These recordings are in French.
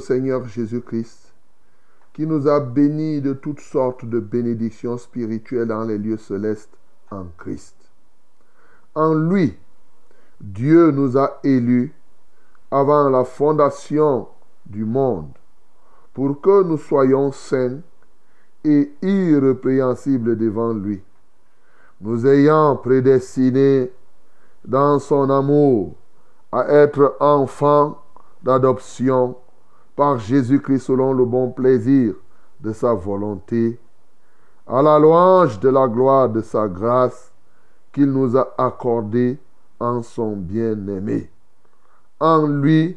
Seigneur Jésus-Christ, qui nous a bénis de toutes sortes de bénédictions spirituelles dans les lieux célestes en Christ. En lui, Dieu nous a élus avant la fondation du monde pour que nous soyons saints et irrépréhensibles devant lui, nous ayant prédestinés dans son amour à être enfant d'adoption par Jésus-Christ selon le bon plaisir de sa volonté, à la louange de la gloire de sa grâce qu'il nous a accordée en son bien-aimé. En lui,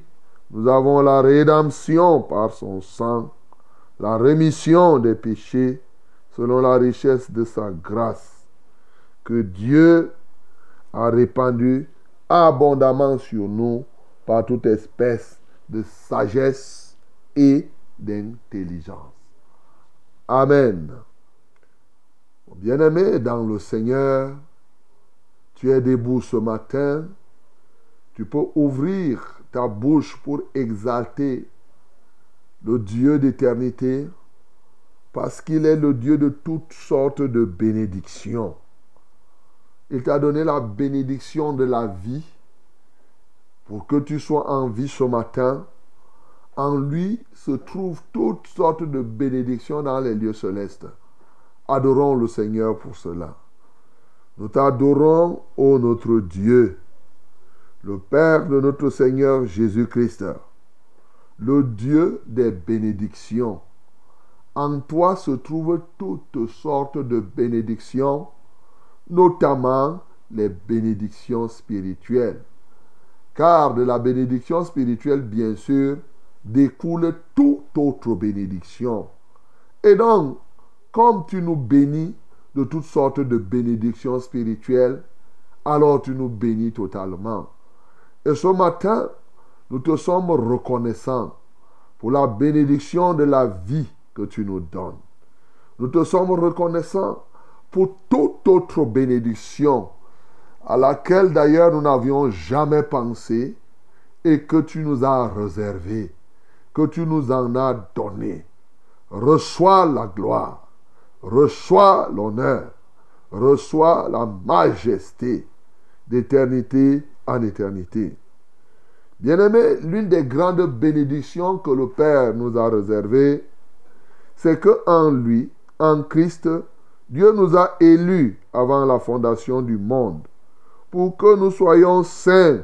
nous avons la rédemption par son sang, la rémission des péchés selon la richesse de sa grâce, que Dieu a répandue abondamment sur nous par toute espèce de sagesse et d'intelligence. Amen. Bien-aimé dans le Seigneur, tu es debout ce matin, tu peux ouvrir ta bouche pour exalter le Dieu d'éternité parce qu'il est le Dieu de toutes sortes de bénédictions. Il t'a donné la bénédiction de la vie pour que tu sois en vie ce matin. En lui se trouvent toutes sortes de bénédictions dans les lieux célestes. Adorons le Seigneur pour cela. Nous t'adorons, ô notre Dieu, le Père de notre Seigneur Jésus-Christ, le Dieu des bénédictions. En toi se trouvent toutes sortes de bénédictions notamment les bénédictions spirituelles. Car de la bénédiction spirituelle, bien sûr, découle toute autre bénédiction. Et donc, comme tu nous bénis de toutes sortes de bénédictions spirituelles, alors tu nous bénis totalement. Et ce matin, nous te sommes reconnaissants pour la bénédiction de la vie que tu nous donnes. Nous te sommes reconnaissants pour toute autre bénédiction à laquelle d'ailleurs nous n'avions jamais pensé et que tu nous as réservé, que tu nous en as donné. Reçois la gloire, reçois l'honneur, reçois la majesté d'éternité en éternité. Bien-aimé, l'une des grandes bénédictions que le Père nous a réservées, c'est que en lui, en Christ, Dieu nous a élus avant la fondation du monde pour que nous soyons saints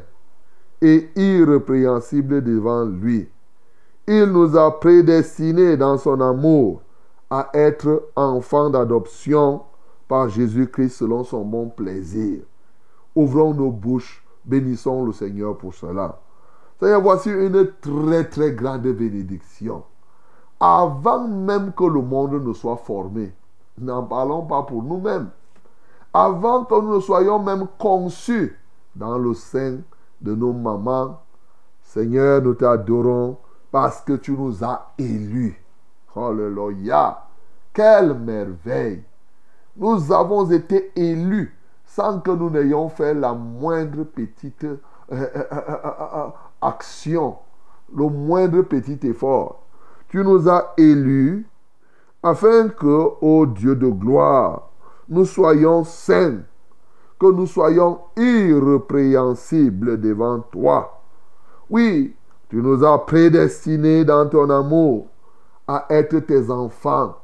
et irrépréhensibles devant lui. Il nous a prédestinés dans son amour à être enfants d'adoption par Jésus-Christ selon son bon plaisir. Ouvrons nos bouches, bénissons le Seigneur pour cela. Seigneur, voici une très très grande bénédiction. Avant même que le monde ne soit formé, n'en parlons pas pour nous-mêmes. Avant que nous ne soyons même conçus dans le sein de nos mamans, Seigneur, nous t'adorons parce que tu nous as élus. Alléluia. Quelle merveille. Nous avons été élus sans que nous n'ayons fait la moindre petite euh, euh, euh, action, le moindre petit effort. Tu nous as élus afin que, ô Dieu de gloire, nous soyons saints, que nous soyons irrépréhensibles devant toi. Oui, tu nous as prédestinés dans ton amour à être tes enfants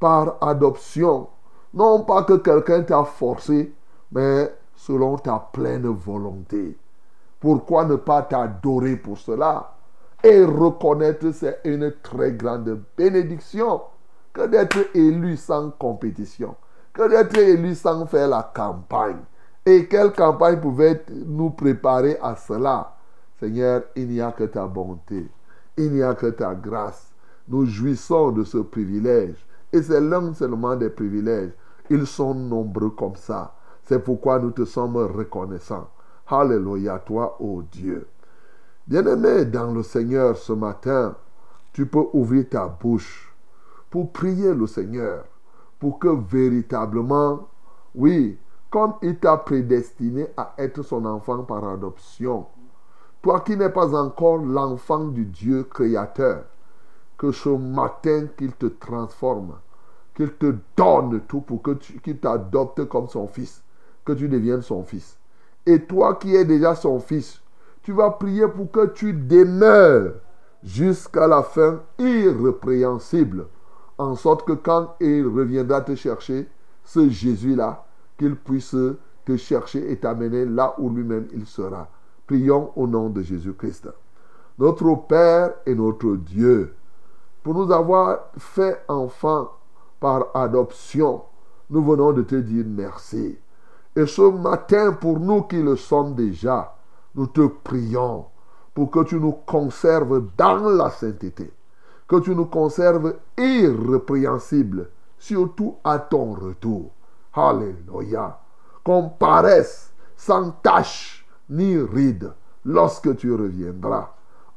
par adoption. Non pas que quelqu'un t'a forcé, mais selon ta pleine volonté. Pourquoi ne pas t'adorer pour cela Et reconnaître c'est une très grande bénédiction que d'être élu sans compétition, que d'être élu sans faire la campagne? Et quelle campagne pouvait nous préparer à cela? Seigneur, il n'y a que ta bonté, il n'y a que ta grâce. Nous jouissons de ce privilège. Et c'est l'un seulement des privilèges. Ils sont nombreux comme ça. C'est pourquoi nous te sommes reconnaissants. Alléluia, toi, ô Dieu. Bien-aimé dans le Seigneur ce matin, tu peux ouvrir ta bouche pour prier le Seigneur, pour que véritablement, oui, comme il t'a prédestiné à être son enfant par adoption, toi qui n'es pas encore l'enfant du Dieu créateur, que ce matin qu'il te transforme, qu'il te donne tout pour que qu'il t'adopte comme son fils, que tu deviennes son fils. Et toi qui es déjà son fils, tu vas prier pour que tu demeures jusqu'à la fin irrépréhensible. En sorte que quand il reviendra te chercher, ce Jésus-là, qu'il puisse te chercher et t'amener là où lui-même il sera. Prions au nom de Jésus-Christ. Notre Père et notre Dieu, pour nous avoir fait enfants par adoption, nous venons de te dire merci. Et ce matin, pour nous qui le sommes déjà, nous te prions pour que tu nous conserves dans la sainteté, que tu nous conserves irrépréhensibles, surtout à ton retour. Alléluia. Qu'on paraisse sans tache ni ride lorsque tu reviendras.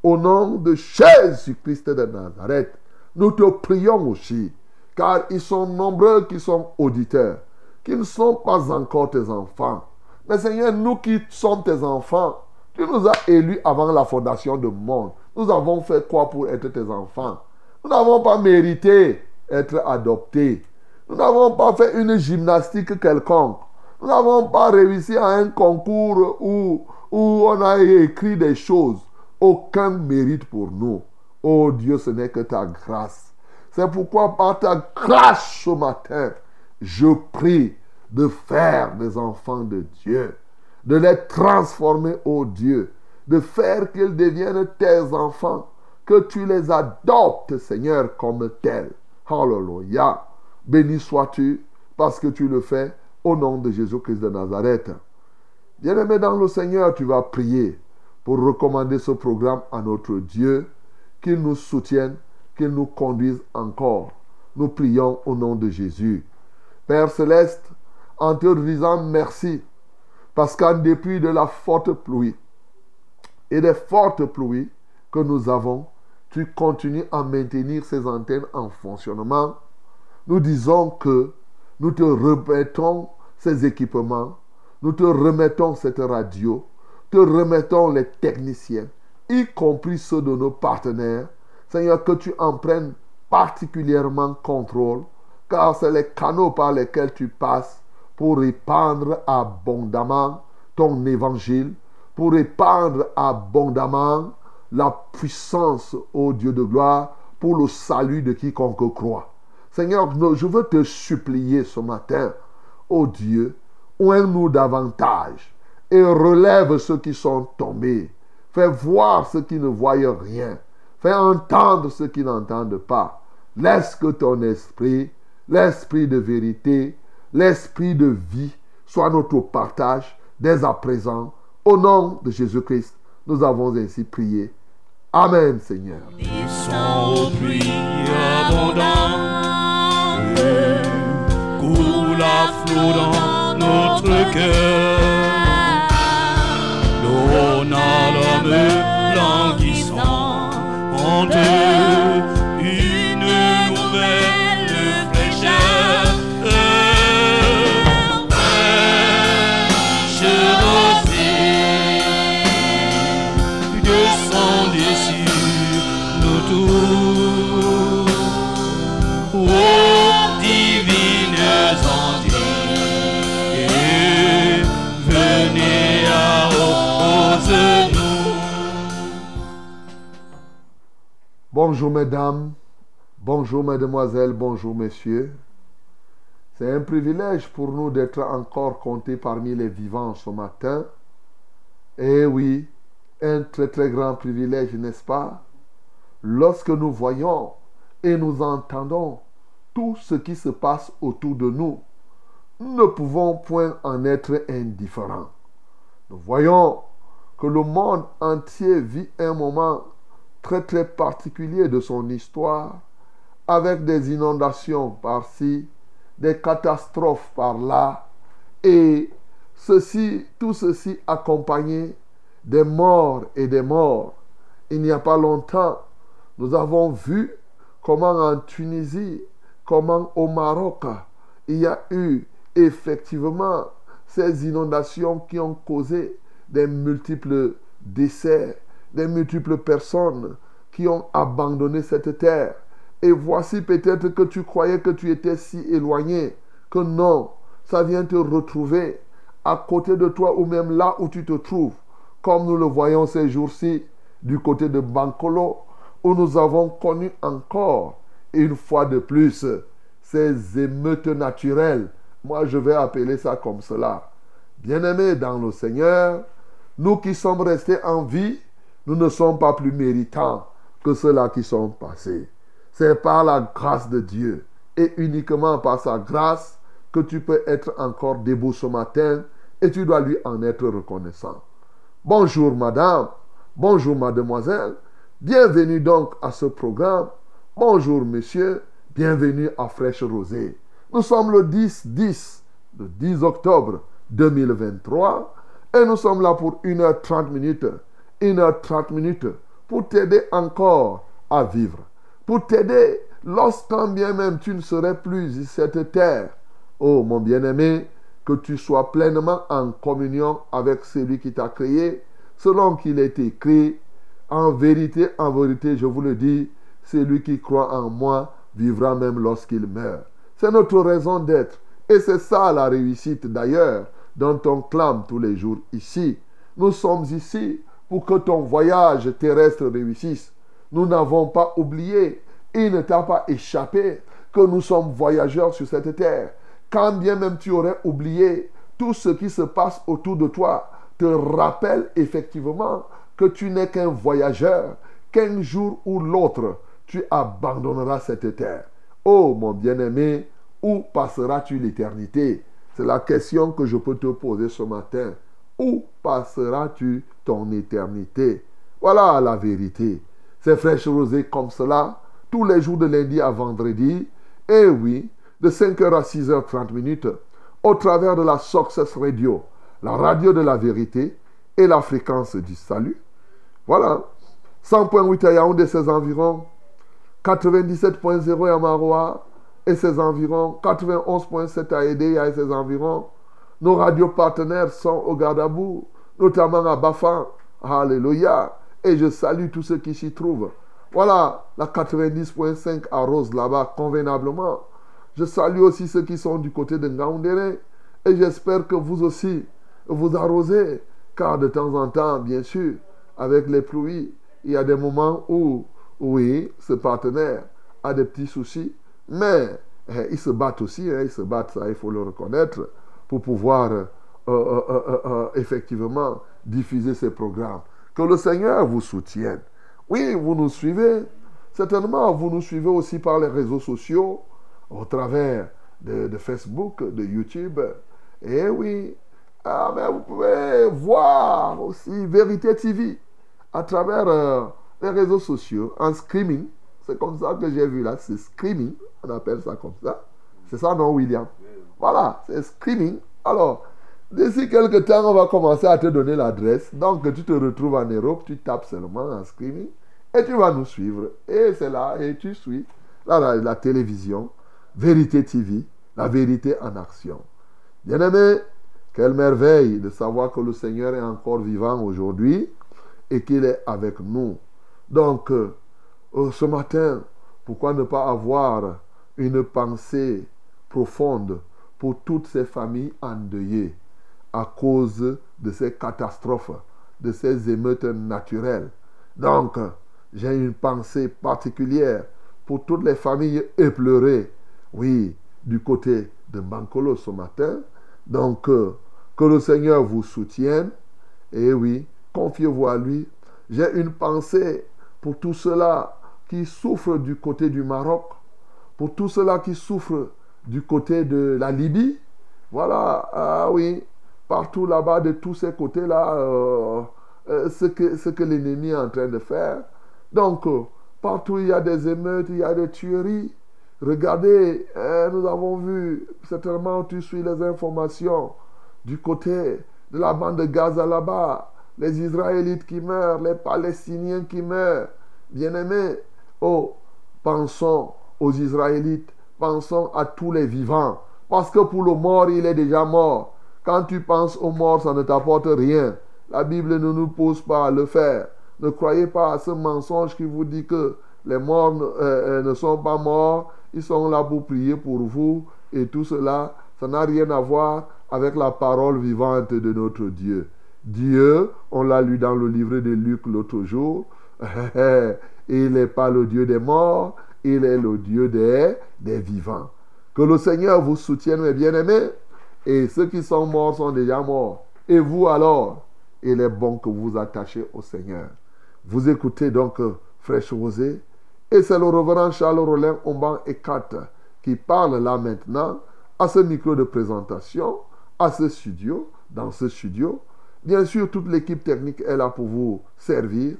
Au nom de Jésus-Christ de Nazareth, nous te prions aussi, car ils sont nombreux qui sont auditeurs qui ne sont pas encore tes enfants. Mais Seigneur, nous qui sommes tes enfants, tu nous as élus avant la fondation du monde. Nous avons fait quoi pour être tes enfants? Nous n'avons pas mérité être adoptés. Nous n'avons pas fait une gymnastique quelconque. Nous n'avons pas réussi à un concours où, où on a écrit des choses. Aucun mérite pour nous. Oh Dieu, ce n'est que ta grâce. C'est pourquoi par ta grâce ce matin, je prie de faire des enfants de Dieu, de les transformer, ô Dieu, de faire qu'ils deviennent tes enfants, que tu les adoptes, Seigneur, comme tels. Hallelujah. Béni sois-tu parce que tu le fais au nom de Jésus-Christ de Nazareth. Bien-aimé dans le Seigneur, tu vas prier pour recommander ce programme à notre Dieu, qu'il nous soutienne, qu'il nous conduise encore. Nous prions au nom de Jésus. Père céleste, en te disant merci, parce qu'en dépit de la forte pluie et des fortes pluies que nous avons, tu continues à maintenir ces antennes en fonctionnement. Nous disons que nous te remettons ces équipements, nous te remettons cette radio, te remettons les techniciens, y compris ceux de nos partenaires. Seigneur, que tu en prennes particulièrement contrôle car c'est les canaux par lesquels tu passes pour répandre abondamment ton évangile, pour répandre abondamment la puissance, ô Dieu de gloire, pour le salut de quiconque croit. Seigneur, je veux te supplier ce matin, oh Dieu, oins-nous davantage et relève ceux qui sont tombés. Fais voir ceux qui ne voient rien. Fais entendre ceux qui n'entendent pas. Laisse que ton esprit, l'esprit de vérité, l'esprit de vie soit notre partage dès à présent. Au nom de Jésus-Christ, nous avons ainsi prié. Amen, Seigneur. Flot dans notre cœur. L'eau n'a l'homme languissant en deux. Bonjour mesdames, bonjour mesdemoiselles, bonjour messieurs. C'est un privilège pour nous d'être encore comptés parmi les vivants ce matin. Eh oui, un très très grand privilège, n'est-ce pas? Lorsque nous voyons et nous entendons tout ce qui se passe autour de nous, nous ne pouvons point en être indifférents. Nous voyons que le monde entier vit un moment très très particulier de son histoire, avec des inondations par-ci, des catastrophes par-là, et ceci, tout ceci accompagné des morts et des morts. Il n'y a pas longtemps, nous avons vu comment en Tunisie, comment au Maroc, il y a eu effectivement ces inondations qui ont causé des multiples décès des multiples personnes qui ont abandonné cette terre. Et voici peut-être que tu croyais que tu étais si éloigné, que non, ça vient te retrouver à côté de toi ou même là où tu te trouves, comme nous le voyons ces jours-ci du côté de Bancolo, où nous avons connu encore une fois de plus ces émeutes naturelles. Moi, je vais appeler ça comme cela. Bien-aimés dans le Seigneur, nous qui sommes restés en vie, nous ne sommes pas plus méritants que ceux-là qui sont passés. C'est par la grâce de Dieu et uniquement par sa grâce que tu peux être encore debout ce matin et tu dois lui en être reconnaissant. Bonjour madame, bonjour mademoiselle, bienvenue donc à ce programme. Bonjour monsieur, bienvenue à Fraîche Rosée. Nous sommes le 10-10, le 10 octobre 2023 et nous sommes là pour 1h30 minutes 1h30 minutes pour t'aider encore à vivre. Pour t'aider lorsqu'en bien même tu ne serais plus cette terre. Oh mon bien-aimé, que tu sois pleinement en communion avec celui qui t'a créé, selon qu'il est écrit, en vérité, en vérité, je vous le dis, celui qui croit en moi vivra même lorsqu'il meurt. C'est notre raison d'être. Et c'est ça la réussite d'ailleurs dont on clame tous les jours ici. Nous sommes ici pour que ton voyage terrestre réussisse. Nous n'avons pas oublié, il ne t'a pas échappé que nous sommes voyageurs sur cette terre. Quand bien même tu aurais oublié, tout ce qui se passe autour de toi te rappelle effectivement que tu n'es qu'un voyageur, qu'un jour ou l'autre, tu abandonneras cette terre. Oh mon bien-aimé, où passeras-tu l'éternité? C'est la question que je peux te poser ce matin. Où passeras-tu ton éternité Voilà la vérité. C'est fraîche rosée comme cela, tous les jours de lundi à vendredi. Et oui, de 5h à 6h30 minutes, au travers de la Success Radio, la radio de la vérité et la fréquence du salut. Voilà. 100.8 à Yaoundé et ses environs, 97.0 à Maroua et ses environs, 91.7 à Edea et ses environs, nos radios partenaires sont au Gardabou, notamment à Bafa. Alléluia. Et je salue tous ceux qui s'y trouvent. Voilà, la 90.5 arrose là-bas convenablement. Je salue aussi ceux qui sont du côté de Ngaoundéré. Et j'espère que vous aussi, vous arrosez. Car de temps en temps, bien sûr, avec les pluies, il y a des moments où, oui, ce partenaire a des petits soucis. Mais eh, ils se battent aussi, hein, ils se battent, ça, il faut le reconnaître, pour pouvoir euh, euh, euh, effectivement diffuser ces programmes. Que le Seigneur vous soutienne. Oui, vous nous suivez. Certainement, vous nous suivez aussi par les réseaux sociaux, au travers de, Facebook, de YouTube. Et oui, ah, mais vous pouvez voir aussi Vérité TV à travers les réseaux sociaux en streaming. C'est comme ça que j'ai vu là, c'est streaming, on appelle ça comme ça. C'est ça, non, William? Voilà, c'est streaming. Alors, d'ici quelques temps, on va commencer à te donner l'adresse. Donc, tu te retrouves en Europe, tu tapes seulement en streaming et tu vas nous suivre. Et c'est là, et tu suis. Là, la, télévision, Vérité TV, la vérité en action. Bien-aimé, quelle merveille de savoir que le Seigneur est encore vivant aujourd'hui et qu'il est avec nous. Donc, euh, ce matin, pourquoi ne pas avoir une pensée profonde pour toutes ces familles endeuillées? À cause de ces catastrophes, de ces émeutes naturelles. Donc, j'ai une pensée particulière pour toutes les familles éplorées, oui, du côté de Bancolo ce matin. Donc, euh, que le Seigneur vous soutienne. Et oui, confiez-vous à lui. J'ai une pensée pour tout cela qui souffrent du côté du Maroc, pour tout cela qui souffrent du côté de la Libye. Voilà, ah oui, partout là-bas, de tous ces côtés-là, euh, euh, ce que, ce que l'ennemi est en train de faire. Donc, euh, partout il y a des émeutes, il y a des tueries. Regardez, nous avons vu, certainement tu suis les informations du côté de la bande de Gaza là-bas, les Israélites qui meurent, les Palestiniens qui meurent. Bien-aimés, oh, pensons aux Israélites, pensons à tous les vivants. Parce que pour le mort, il est déjà mort. Quand tu penses aux morts, ça ne t'apporte rien. La Bible ne nous pousse pas à le faire. Ne croyez pas à ce mensonge qui vous dit que les morts euh, euh, ne sont pas morts, ils sont là pour prier pour vous et tout cela, ça n'a rien à voir avec la parole vivante de notre Dieu. Dieu, on l'a lu dans le livre de Luc l'autre jour, il n'est pas le Dieu des morts, il est le Dieu des, des vivants. Que le Seigneur vous soutienne, mes bien-aimés, et ceux qui sont morts sont déjà morts. Et vous alors, il est bon que vous vous attachiez au Seigneur. Vous écoutez donc euh, Fraîche Rosée, et c'est le reverend Charles Rollin Omban et qui parle là maintenant à ce micro de présentation, à ce studio, dans ce studio. Bien sûr, toute l'équipe technique est là pour vous servir.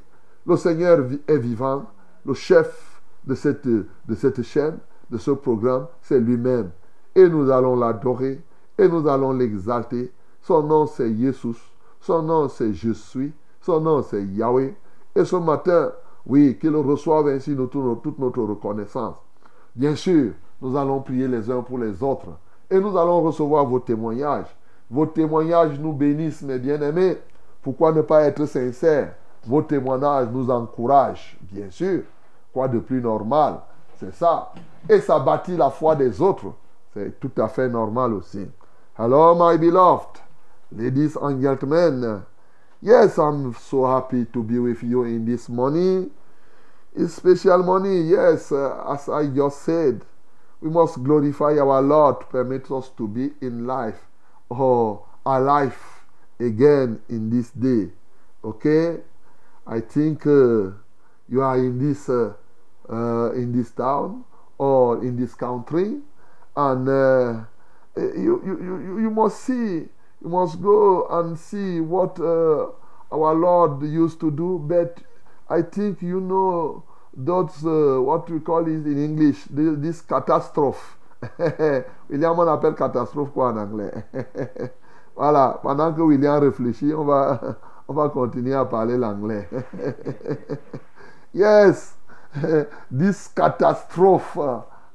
Le Seigneur est vivant. Le chef de cette, de cette chaîne, de ce programme, c'est lui-même. Et nous allons l'adorer et nous allons l'exalter. Son nom, c'est Jésus. Son nom, c'est Je suis. Son nom, c'est Yahweh. Et ce matin, oui, qu'il reçoive ainsi toute notre reconnaissance. Bien sûr, nous allons prier les uns pour les autres. Et nous allons recevoir vos témoignages. Vos témoignages nous bénissent, mes bien-aimés. Pourquoi ne pas être sincère Vos témoignages nous encouragent, bien sûr. Quoi de plus normal? C'est ça. Et ça bâtit la foi des autres. C'est tout à fait normal aussi. Hello, my beloved, ladies and gentlemen. Yes, I'm so happy to be with you in this morning. It's special morning, yes, uh, as I just said. We must glorify our Lord to permit us to be in life or alive again in this day. Okay? I think uh, you are in this uh, uh, in this town or in this country, and you, you, you, you must see, you must go and see what uh, our Lord used to do. But I think you know those, uh, what we call it in English, this, this catastrophe. William on appelle catastrophe quoi en anglais? Voilà, pendant que William réfléchit, on va, on va continuer à parler l'anglais. yes, this catastrophe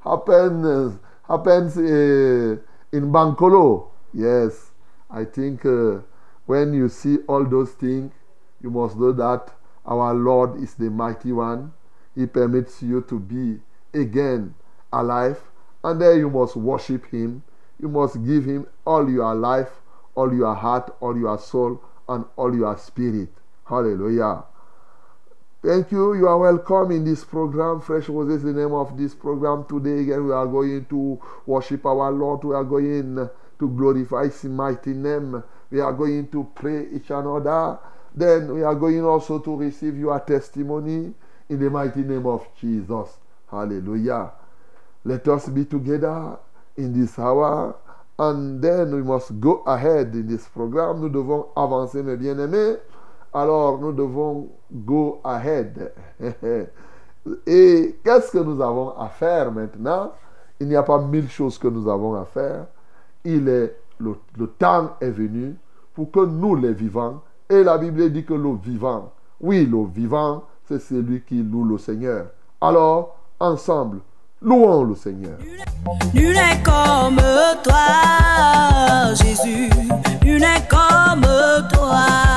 happens, happens uh, in Bankolo. Yes, I think uh, when you see all those things, you must know that our Lord is the mighty one. He permits you to be again alive, and then you must worship Him. You must give Him all your life, all your heart, all your soul, and all your spirit. Hallelujah. Thank you. You are welcome in this program. Fresh Roses the name of this program. Today again, we are going to worship our Lord. We are going to glorify His mighty name. We are going to pray each another. Then we are going also to receive your testimony in the mighty name of Jesus. Hallelujah. Let us be together in this hour. And then we must go ahead in this program. Nous devons avancer, mes bien-aimés. Alors, nous devons go ahead. Et qu'est-ce que nous avons à faire maintenant? Il n'y a pas mille choses que nous avons à faire. Il est, le, le temps est venu pour que nous, les vivants, et la Bible dit que le vivant, oui, le vivant, c'est celui qui loue le Seigneur. Alors, ensemble, louons le Seigneur. Nul n'est comme toi, Jésus. Nul n'est comme toi.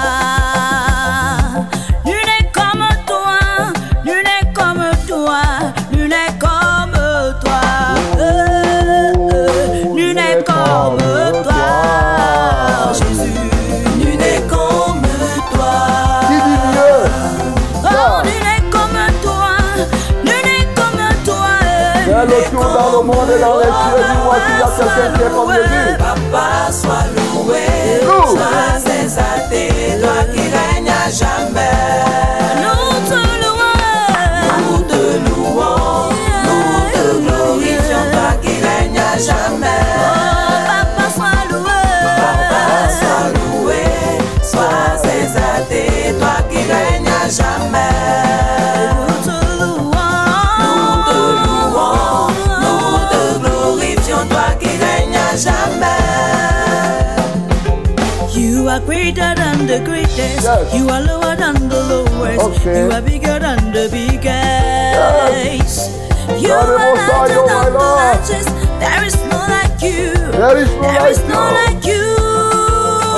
on est dans les cieux, dis-moi s'il y a quelqu'un qui est comme Jésus. Papa, sois loué. Loué. The greatest. Yes. You are lower than the lowest. Okay. You are bigger than the biggest. You are the Most High, larger than the largest. There is no like you. There is no There like is no you. like you.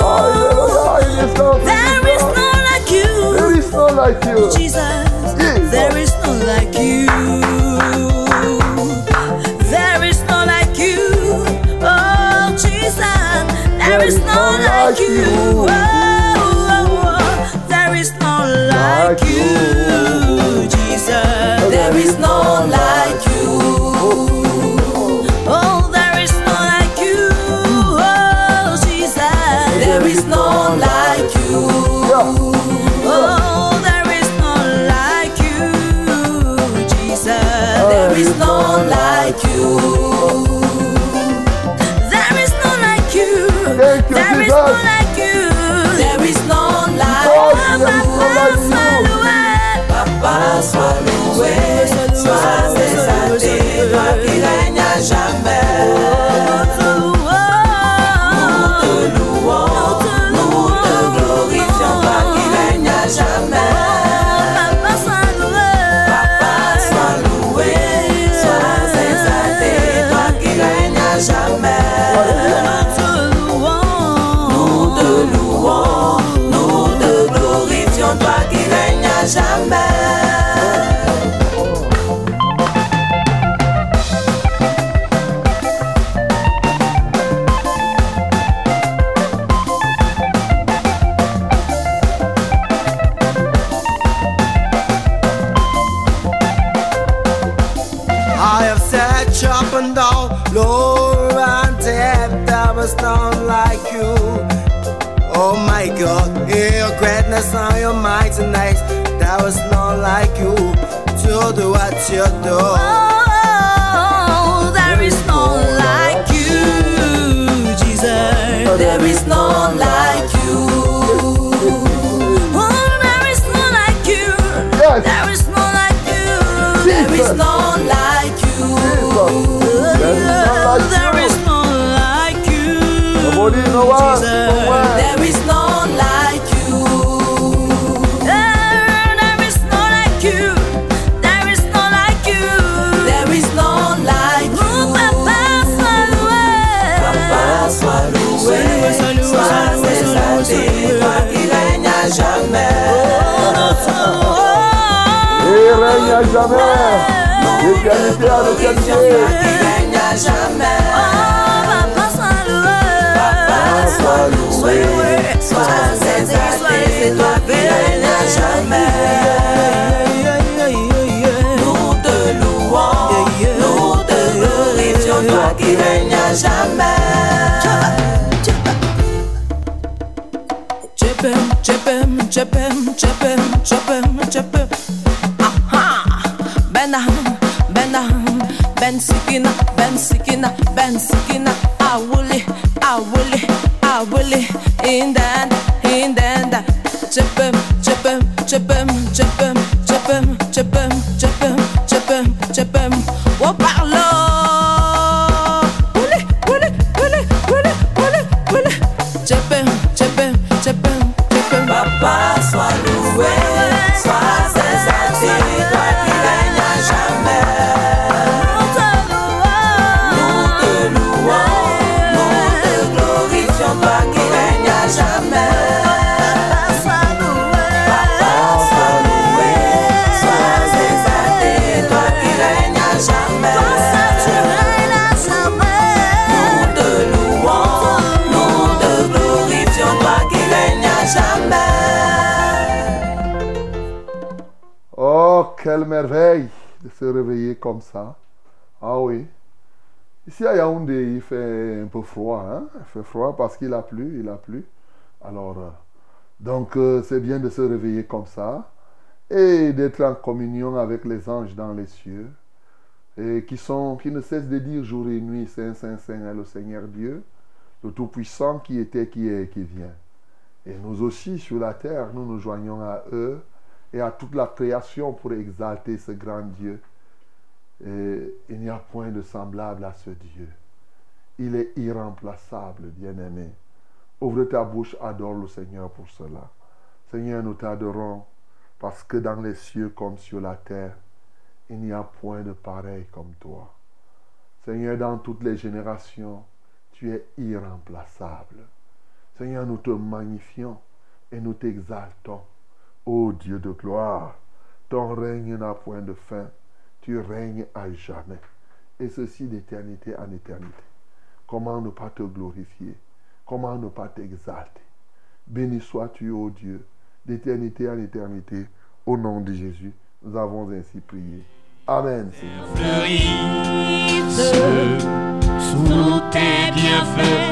Hallelujah. In this country, There is no like you. There is no like you. Jesus, Jesus. there is no like you. There is no like you. Like you. Jesus, there is no like you. Oh, there is no like you. Oh, Jesus, there is no like quelle merveille de se réveiller comme ça. Ah oui. Ici à Yaoundé, il fait un peu froid. Hein? Il fait froid parce qu'il a plu, il a plu. Alors, euh, donc euh, c'est bien de se réveiller comme ça et d'être en communion avec les anges dans les cieux et qui, sont, qui ne cessent de dire jour et nuit, Saint, Saint, Saint est le Seigneur Dieu, le Tout-Puissant qui était, qui est et qui vient. Et nous aussi, sur la terre, nous nous joignons à eux et à toute la création pour exalter ce grand Dieu. Il n'y a point de semblable à ce Dieu. Il est irremplaçable, bien-aimé. Ouvre ta bouche, adore le Seigneur pour cela. Seigneur, nous t'adorons parce que dans les cieux comme sur la terre, il n'y a point de pareil comme toi. Seigneur, dans toutes les générations, tu es irremplaçable. Seigneur, nous te magnifions et nous t'exaltons. Ô Dieu de gloire, ton règne n'a point de fin. Tu règnes à jamais. Et ceci d'éternité en éternité. Comment ne pas te glorifier? Comment ne pas t'exalter? Béni sois-tu, ô Dieu, d'éternité en éternité. Au nom de Jésus, nous avons ainsi prié. Amen. Sous tes bienfaits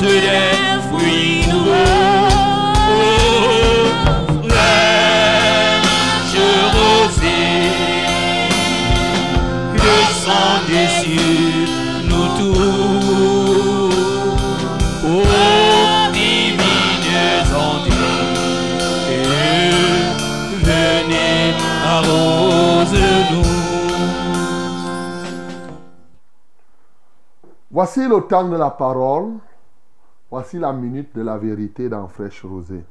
portent des fruits nouveaux. Fraîche rosée, descendez sur nous tous. Ô divines ondes, venez arrose-nous. Voici le temps de la parole. Voici la minute de la vérité dans Fraîche Rosée.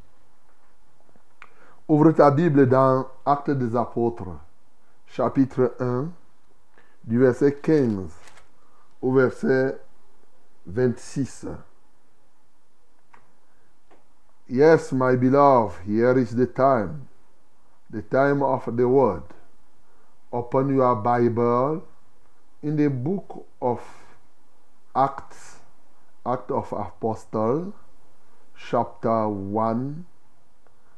Ouvre ta Bible dans Actes des Apôtres, chapitre 1, du verset 15 au verset 26. Yes, my beloved, here is the time, the time of the word. Open your Bible in the book of Acts, Act of Apostle, chapter 1,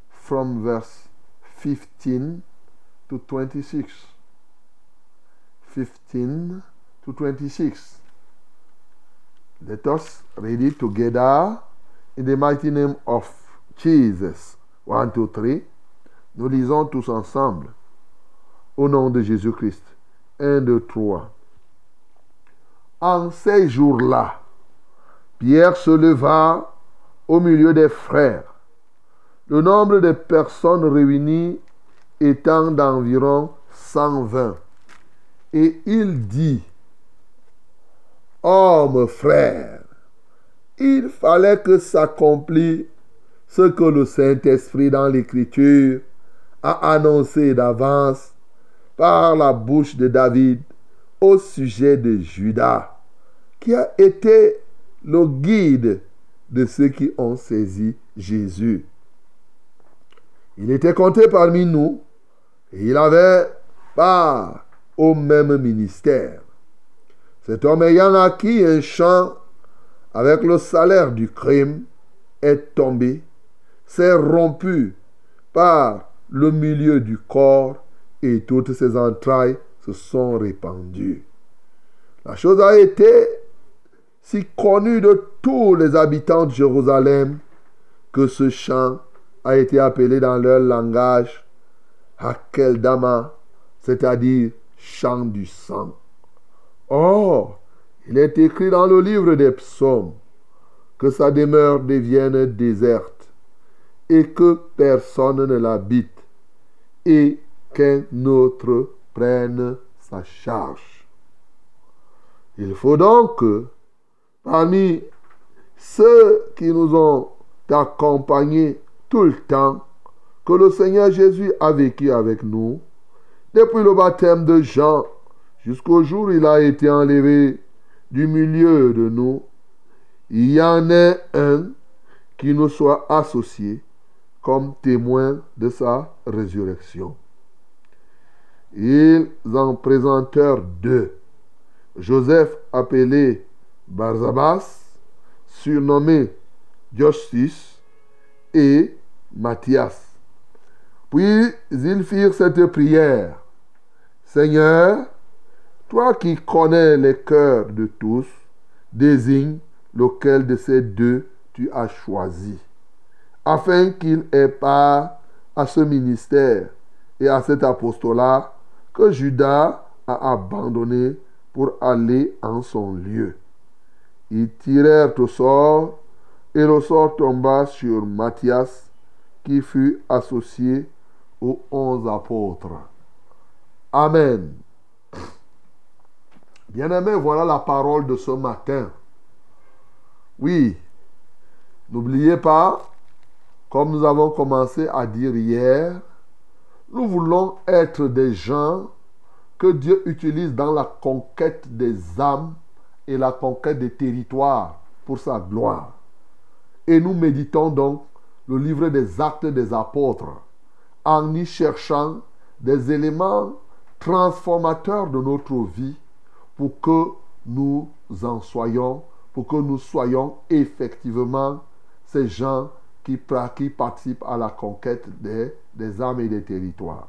from verse 15 to 26. 15 to 26. Let us read it together in the mighty name of Jesus. 1, 2, 3. Nous lisons tous ensemble. Au nom de Jésus-Christ. 1, 2, 3. En ces jours-là, Pierre se leva au milieu des frères. Le nombre de personnes réunies étant d'environ 120. Et il dit, Hommes frères, il fallait que s'accomplisse ce que le Saint-Esprit dans l'Écriture a annoncé d'avance par la bouche de David au sujet de Judas, qui a été le guide de ceux qui ont saisi Jésus. Il était compté parmi nous et il avait part au même ministère. Cet homme ayant acquis un champ avec le salaire du crime est tombé, s'est rompu par le milieu du corps et toutes ses entrailles se sont répandues. La chose a été si connue de tous les habitants de Jérusalem que ce chant a été appelé dans leur langage Hakeldama, c'est-à-dire chant du sang. Or, il est écrit dans le livre des psaumes que sa demeure devienne déserte et que personne ne l'habite et qu'un autre prenne sa charge. Il faut donc que parmi ceux qui nous ont accompagnés tout le temps que le Seigneur Jésus a vécu avec nous, depuis le baptême de Jean jusqu'au jour où il a été enlevé du milieu de nous, il y en ait un qui nous soit associé comme témoin de sa résurrection. Ils en présentèrent deux. Joseph appelé Barzabas, surnommé Justice, et Matthias. Puis ils firent cette prière. Seigneur, toi qui connais les cœurs de tous, désigne lequel de ces deux tu as choisi, afin qu'il ait part à ce ministère et à cet apostolat que Judas a abandonné pour aller en son lieu. Ils tirèrent au sort, et le sort tomba sur Matthias, qui fut associé aux onze apôtres. Amen. Bien-aimés, voilà la parole de ce matin. Oui, n'oubliez pas, comme nous avons commencé à dire hier, nous voulons être des gens que Dieu utilise dans la conquête des âmes et la conquête des territoires pour sa gloire. Et nous méditons donc le livre des actes des apôtres en y cherchant des éléments transformateurs de notre vie pour que nous en soyons, pour que nous soyons effectivement ces gens qui, participent à la conquête des, des âmes et des territoires.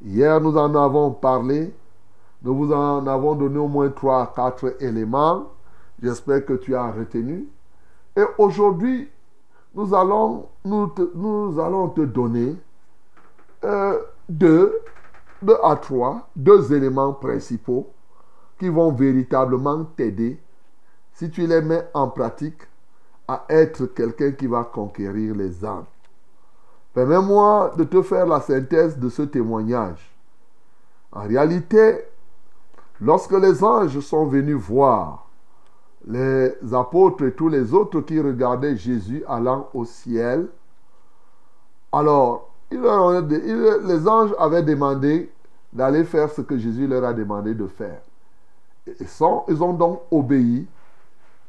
Hier, nous en avons parlé. Nous vous en avons donné au moins trois, quatre éléments. J'espère que tu as retenu. Et aujourd'hui, nous allons, nous, te, allons te donner euh, deux à trois, deux éléments principaux qui vont véritablement t'aider si tu les mets en pratique à être quelqu'un qui va conquérir les âmes. Permets-moi de te faire la synthèse de ce témoignage. En réalité, lorsque les anges sont venus voir les apôtres et tous les autres qui regardaient Jésus allant au ciel, alors les anges avaient demandé d'aller faire ce que Jésus leur a demandé de faire. Ils, ont donc obéi,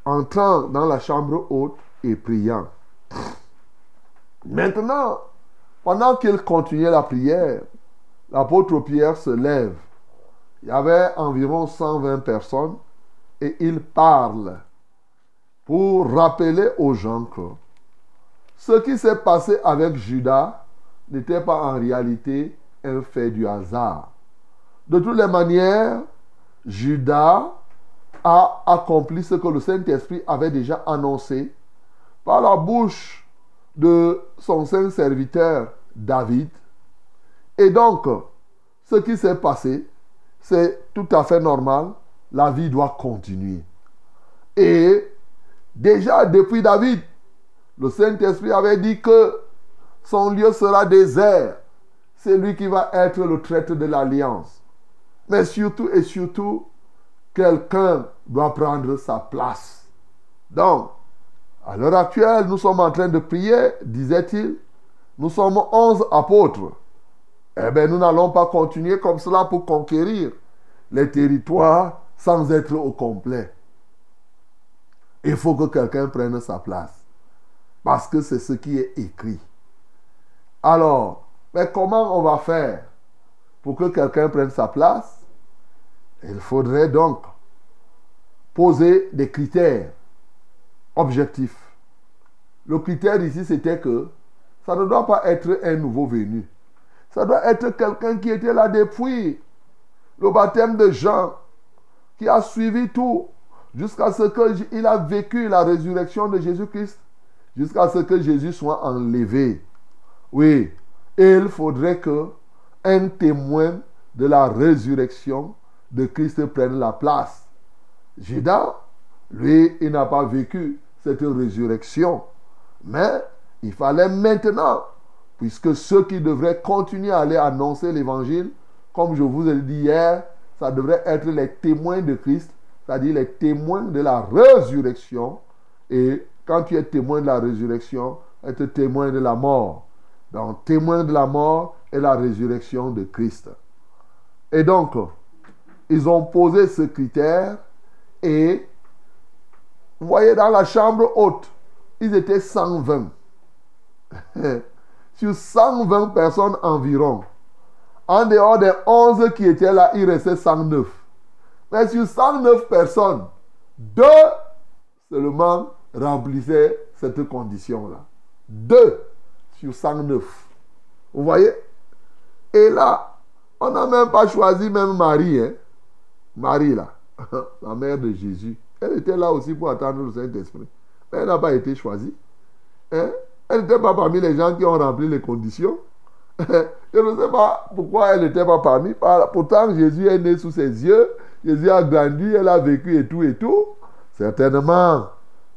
entrant dans la chambre haute et priant. Maintenant, pendant qu'ils continuaient la prière, l'apôtre Pierre se lève. Il y avait environ 120 personnes et il parle pour rappeler aux gens que ce qui s'est passé avec Judas n'était pas en réalité un fait du hasard. De toutes les manières, Judas a accompli ce que le Saint-Esprit avait déjà annoncé par la bouche de son saint serviteur David. Et donc, ce qui s'est passé, c'est tout à fait normal. La vie doit continuer. Et déjà depuis David, le Saint-Esprit avait dit que son lieu sera désert. C'est lui qui va être le traître de l'alliance. Mais surtout et surtout, quelqu'un doit prendre sa place. Donc, à l'heure actuelle, nous sommes en train de prier, disait-il. Nous sommes onze apôtres. Eh bien, nous n'allons pas continuer comme cela pour conquérir les territoires sans être au complet. Il faut que quelqu'un prenne sa place. Parce que c'est ce qui est écrit. Alors, mais comment on va faire pour que quelqu'un prenne sa place? Il faudrait donc poser des critères objectifs. Le critère ici, c'était que ça ne doit pas être un nouveau venu. Ça doit être quelqu'un qui était là depuis le baptême de Jean, qui a suivi tout jusqu'à ce qu'il a vécu la résurrection de Jésus-Christ, jusqu'à ce que Jésus soit enlevé. Oui, et il faudrait que un témoin de la résurrection de Christ prenne la place. Judas, lui, il n'a pas vécu cette résurrection. Mais il fallait maintenant, puisque ceux qui devraient continuer à aller annoncer l'évangile, comme je vous ai dit hier, ça devrait être les témoins de Christ, c'est-à-dire les témoins de la résurrection. Et quand tu es témoin de la résurrection, être témoin de la mort. Donc, témoin de la mort et la résurrection de Christ. Et donc, ils ont posé ce critère et vous voyez dans la chambre haute, ils étaient 120. Sur 120 personnes environ. En dehors des 11 qui étaient là, il restait 109. Mais sur 109 personnes, deux seulement remplissaient cette condition-là. Deux sur 109. Vous voyez? Et là, on n'a même pas choisi même Marie. Hein? Marie, là, la mère de Jésus. Elle était là aussi pour attendre le Saint-Esprit. Mais elle n'a pas été choisie. Hein? Elle n'était pas parmi les gens qui ont rempli les conditions. Je ne sais pas pourquoi elle n'était pas parmi. Pourtant, Jésus est né sous ses yeux. Jésus a grandi, elle a vécu et tout et tout. Certainement,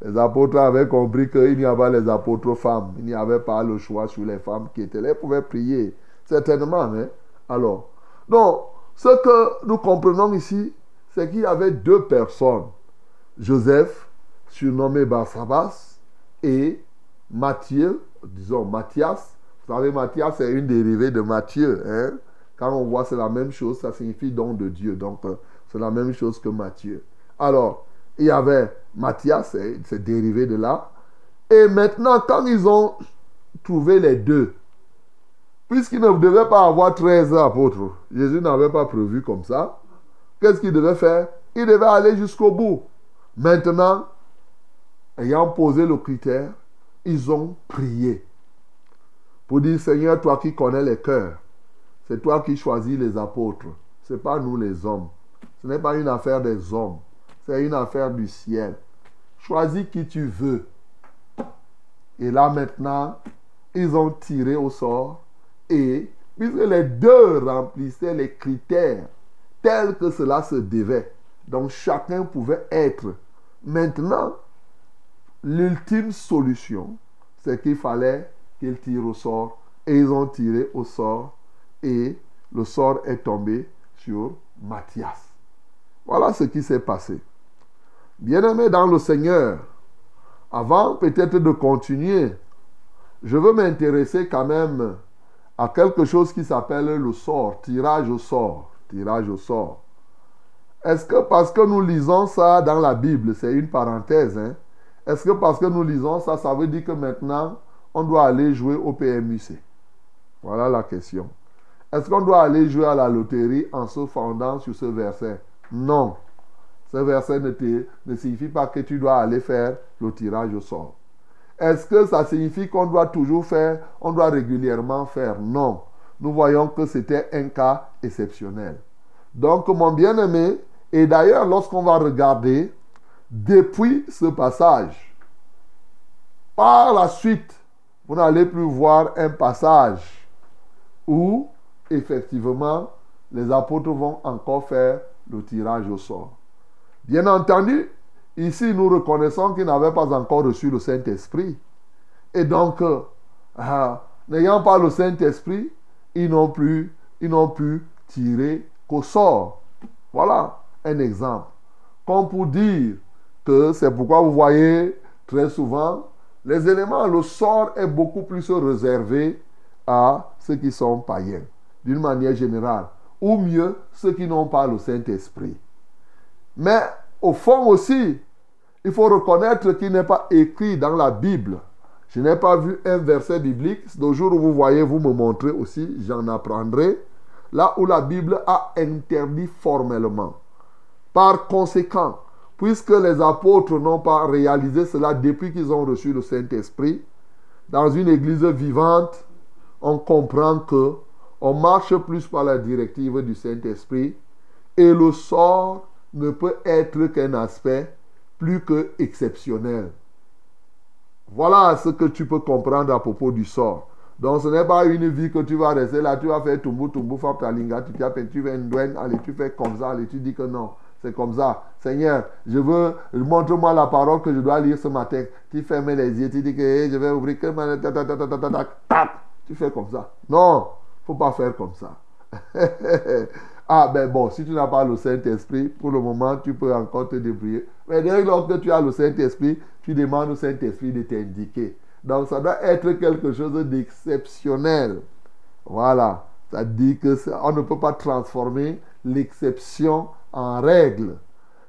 les apôtres avaient compris qu'il n'y avait pas les apôtres femmes. Il n'y avait pas le choix sur les femmes qui étaient là. Elles pouvaient prier. Certainement. Hein? Alors, donc, ce que nous comprenons ici, c'est qu'il y avait deux personnes. Joseph, surnommé Barsabas, et Matthieu, disons Matthias. Vous savez, Matthias, c'est une dérivée de Matthieu. Hein? Quand on voit c'est la même chose, ça signifie don de Dieu. Donc, euh, c'est la même chose que Matthieu. Alors, il y avait Matthias, c'est dérivé de là. Et maintenant, quand ils ont trouvé les deux, puisqu'ils ne devaient pas avoir 13 apôtres, Jésus n'avait pas prévu comme ça, qu'est-ce qu'il devait faire? Il devait aller jusqu'au bout. Maintenant, ayant posé le critère, ils ont prié. Pour dire, Seigneur, toi qui connais les cœurs, c'est toi qui choisis les apôtres. Ce n'est pas nous les hommes. Ce n'est pas une affaire des hommes. C'est une affaire du ciel. Choisis qui tu veux. Et là maintenant, ils ont tiré au sort. Et puisque les deux remplissaient les critères tels que cela se devait, donc chacun pouvait être. Maintenant, l'ultime solution, c'est qu'il fallait qu'ils tirent au sort. Et ils ont tiré au sort. Et le sort est tombé sur Matthias. Voilà ce qui s'est passé. Bien-aimé dans le Seigneur, avant peut-être de continuer, je veux m'intéresser quand même à quelque chose qui s'appelle le sort, tirage au sort, tirage au sort. Est-ce que parce que nous lisons ça dans la Bible, c'est une parenthèse, hein? Est-ce que parce que nous lisons ça, ça veut dire que maintenant, on doit aller jouer au PMUC Voilà la question. Est-ce qu'on doit aller jouer à la loterie en se fondant sur ce verset? Non. Ce verset ne, signifie pas que tu dois aller faire le tirage au sort. Est-ce que ça signifie qu'on doit toujours faire, on doit régulièrement faire? Non. Nous voyons que c'était un cas exceptionnel. Donc, mon bien-aimé, et d'ailleurs, lorsqu'on va regarder, depuis ce passage, par la suite, vous n'allez plus voir un passage où, effectivement, les apôtres vont encore faire le tirage au sort. Bien entendu, ici nous reconnaissons qu'ils n'avaient pas encore reçu le Saint-Esprit. Et donc, euh, ah, n'ayant pas le Saint-Esprit, ils n'ont plus, ils n'ont pu tirer qu'au sort. Voilà un exemple. Comme pour dire que c'est pourquoi vous voyez très souvent les éléments, le sort est beaucoup plus réservé à ceux qui sont païens, d'une manière générale, ou mieux ceux qui n'ont pas le Saint-Esprit. Mais au fond aussi, il faut reconnaître qu'il n'est pas écrit dans la Bible. Je n'ai pas vu un verset biblique. Le jour où vous voyez, vous me montrez aussi, j'en apprendrai. Là où la Bible a interdit formellement. Par conséquent, puisque les apôtres n'ont pas réalisé cela depuis qu'ils ont reçu le Saint-Esprit, dans une église vivante, on comprend que on marche plus par la directive du Saint-Esprit et le sort ne peut être qu'un aspect plus que exceptionnel. Voilà ce que tu peux comprendre à propos du sort. Donc ce n'est pas une vie que tu vas rester là, tu vas faire tumbu, tumbu, ta linga, tu tu fais une douane, allez, tu fais comme ça, tu dis que non, c'est comme ça. Seigneur, je veux, montre-moi la parole que je dois lire ce matin. Tu fermes les yeux, tu dis que je vais ouvrir que tu fais comme ça. Non, faut pas faire comme ça. ah ben bon, si tu n'as pas le Saint-Esprit, pour le moment, tu peux encore te débrouiller. Mais dès lors que tu as le Saint-Esprit, tu demandes au Saint-Esprit de t'indiquer. Donc ça doit être quelque chose d'exceptionnel. Voilà. Ça dit que on ne peut pas transformer l'exception en règle.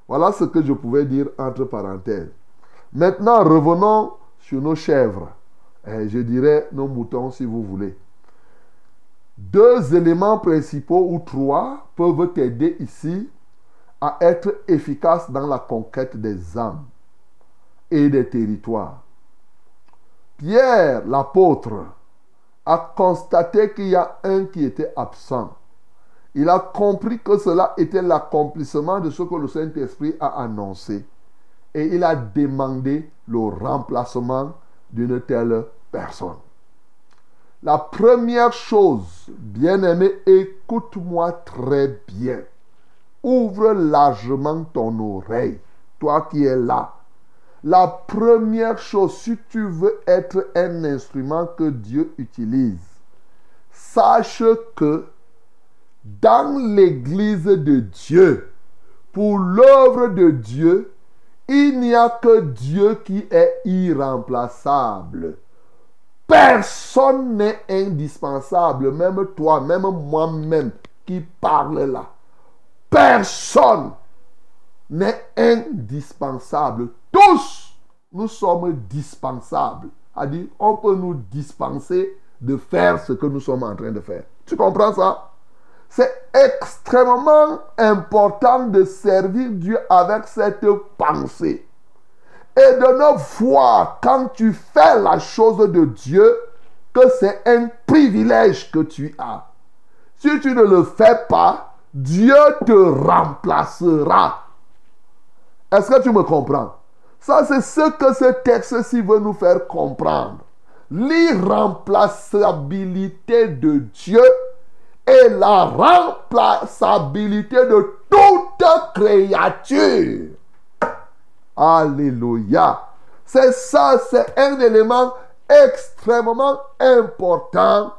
Voilà ce que je pouvais dire entre parenthèses. Maintenant, revenons sur nos chèvres. Et je dirais nos moutons si vous voulez. Deux éléments principaux ou trois peuvent t'aider ici à être efficace dans la conquête des âmes et des territoires. Pierre, l'apôtre, a constaté qu'il y a un qui était absent. Il a compris que cela était l'accomplissement de ce que le Saint-Esprit a annoncé. Et il a demandé le remplacement d'une telle personne. La première chose, bien-aimé, écoute-moi très bien. Ouvre largement ton oreille, toi qui es là. La première chose, si tu veux être un instrument que Dieu utilise, sache que dans l'église de Dieu, pour l'œuvre de Dieu, il n'y a que Dieu qui est irremplaçable. Personne n'est indispensable, même toi, même moi-même qui parle là. Personne n'est indispensable. Tous, nous sommes dispensables. C'est-à-dire, on peut nous dispenser de faire ce que nous sommes en train de faire. Tu comprends ça? C'est extrêmement important de servir Dieu avec cette pensée et de ne voir quand tu fais la chose de Dieu que c'est un privilège que tu as. Si tu ne le fais pas, Dieu te remplacera. Est-ce que tu me comprends? Ça, c'est ce que ce texte-ci veut nous faire comprendre. L'irremplaçabilité de Dieu et la remplaçabilité de toute créature. Alléluia. C'est ça, c'est un élément extrêmement important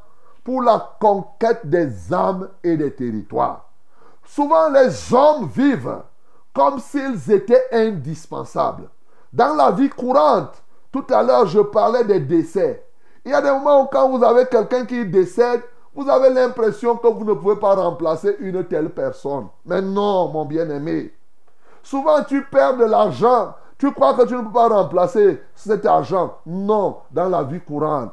pour la conquête des âmes et des territoires. Souvent, les hommes vivent comme s'ils étaient indispensables. Dans la vie courante, tout à l'heure, je parlais des décès. Il y a des moments où quand vous avez quelqu'un qui décède, vous avez l'impression que vous ne pouvez pas remplacer une telle personne. Mais non, mon bien-aimé. Souvent, tu perds de l'argent. Tu crois que tu ne peux pas remplacer cet argent. Non, dans la vie courante.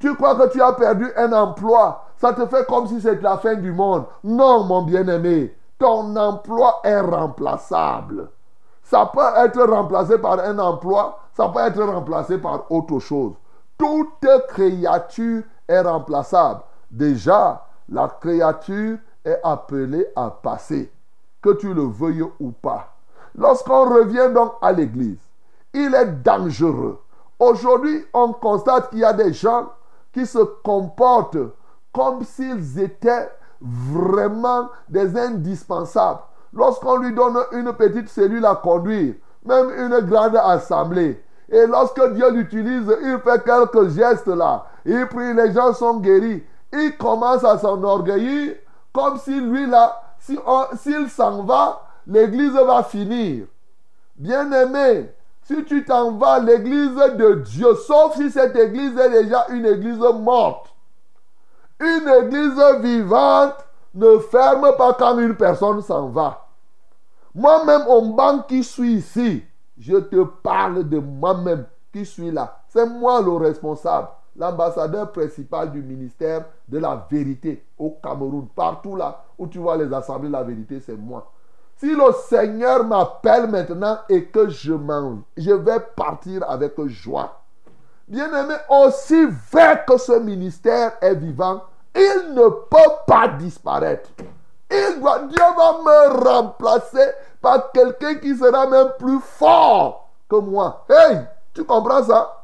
Tu crois que tu as perdu un emploi. Ça te fait comme si c'était la fin du monde. Non, mon bien-aimé. Ton emploi est remplaçable. Ça peut être remplacé par un emploi. Ça peut être remplacé par autre chose. Toute créature est remplaçable. Déjà, la créature est appelée à passer. Que tu le veuilles ou pas. Lorsqu'on revient donc à l'église, il est dangereux. Aujourd'hui, on constate qu'il y a des gens qui se comportent comme s'ils étaient vraiment des indispensables. Lorsqu'on lui donne une petite cellule à conduire, même une grande assemblée, et lorsque Dieu l'utilise, il fait quelques gestes là, il prie, les gens sont guéris, il commence à s'enorgueillir comme si lui là, s'il s'en va, l'église va finir. Bien-aimé, si tu t'en vas, l'église de Dieu, sauf si cette église est déjà une église morte. Une église vivante ne ferme pas quand une personne s'en va. Moi-même, au banc qui suis ici, je te parle de moi-même qui suis là. C'est moi le responsable, l'ambassadeur principal du ministère de la vérité au Cameroun. Partout là où tu vois les assemblées de la vérité, c'est moi. Si le Seigneur m'appelle maintenant et que je m'en je vais partir avec joie. Bien-aimé, aussi vrai que ce ministère est vivant, il ne peut pas disparaître. Dieu va me remplacer par quelqu'un qui sera même plus fort que moi. Hey, tu comprends ça?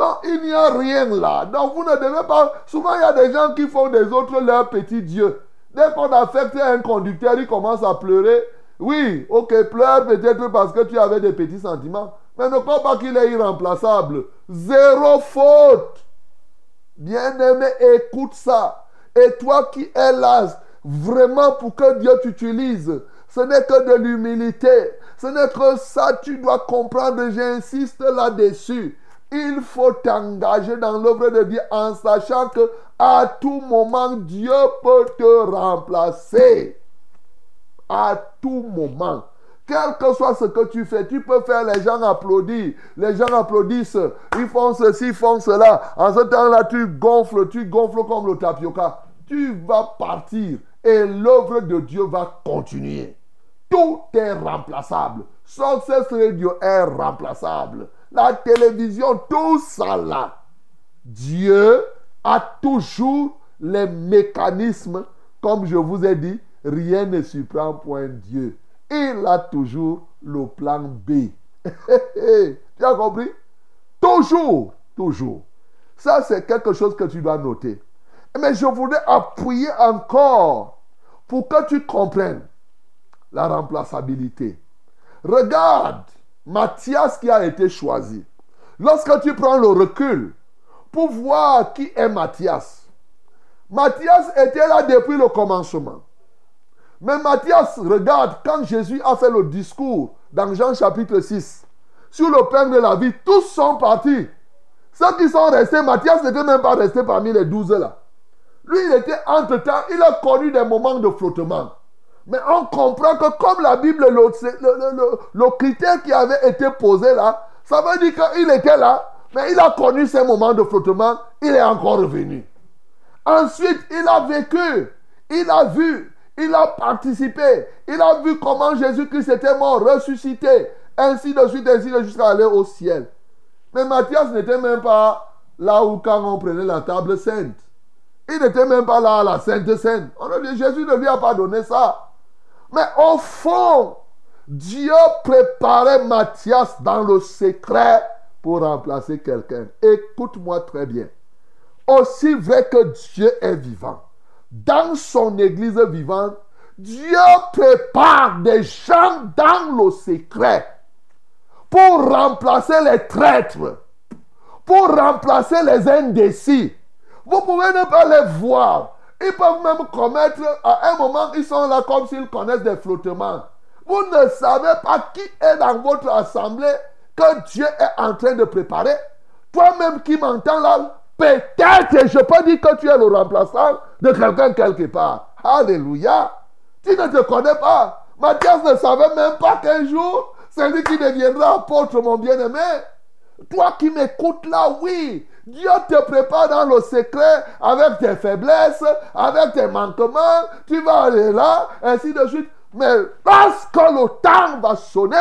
Donc, il n'y a rien là. Donc, vous ne devez pas. Souvent, il y a des gens qui font des autres leurs petits dieux. Dès qu'on affecte un conducteur, il commence à pleurer. Oui, ok, pleure peut-être parce que tu avais des petits sentiments. Mais ne crois pas qu'il est irremplaçable. Zéro faute. Bien-aimé, écoute ça. Et toi qui es là, vraiment pour que Dieu t'utilise, ce n'est que de l'humilité. Ce n'est que ça, tu dois comprendre. J'insiste là-dessus. Il faut t'engager dans l'œuvre de Dieu en sachant que à tout moment, Dieu peut te remplacer. À tout moment. Quel que soit ce que tu fais, tu peux faire les gens applaudir. Les gens applaudissent. Ils font ceci, ils font cela. En ce temps-là, tu gonfles, tu gonfles comme le tapioca. Tu vas partir et l'œuvre de Dieu va continuer. Tout est remplaçable. Success Radio est remplaçable. La télévision, tout ça là. Dieu a toujours les mécanismes, comme je vous ai dit, rien ne surprend point Dieu. Il a toujours le plan B. tu as compris? Toujours, toujours. Ça, c'est quelque chose que tu dois noter. Mais je voudrais appuyer encore pour que tu comprennes la remplaçabilité. Regarde Matthias qui a été choisi. Lorsque tu prends le recul pour voir qui est Matthias, Matthias était là depuis le commencement. Mais Matthias, regarde, quand Jésus a fait le discours dans Jean chapitre 6, sur le pain de la vie, tous sont partis. Ceux qui sont restés, Matthias n'était même pas resté parmi les douze là. Lui, il était entre-temps, il a connu des moments de flottement. Mais on comprend que comme la Bible, le, le, critère qui avait été posé là, ça veut dire qu'il était là, mais il a connu ces moments de flottement, il est encore revenu. Ensuite, il a vécu, il a vu, il a participé, il a vu comment Jésus-Christ était mort, ressuscité, ainsi de suite, ainsi de suite, jusqu'à aller au ciel. Mais Matthias n'était même pas là où quand on prenait la table sainte. Il n'était même pas là à la Sainte dit, Jésus ne lui a pas donné ça. Mais au fond, Dieu préparait Matthias dans le secret pour remplacer quelqu'un. Écoute-moi très bien. Aussi vrai que Dieu est vivant, dans son église vivante, Dieu prépare des gens dans le secret pour remplacer les traîtres, pour remplacer les indécis. Vous pouvez ne pas les voir, ils peuvent même commettre, à un moment, ils sont là comme s'ils connaissent des flottements. Vous ne savez pas qui est dans votre assemblée que Dieu est en train de préparer. Toi-même qui m'entends là, peut-être je peux dire que tu es le remplaçant de quelqu'un quelque part. Alléluia. Tu ne te connais pas. Matthias ne savait même pas qu'un jour, c'est lui qui deviendra apôtre, mon bien-aimé. Toi qui m'écoutes là, oui, Dieu te prépare dans le secret avec tes faiblesses, avec tes manquements. Tu vas aller là, ainsi de suite. Mais lorsque le temps va sonner,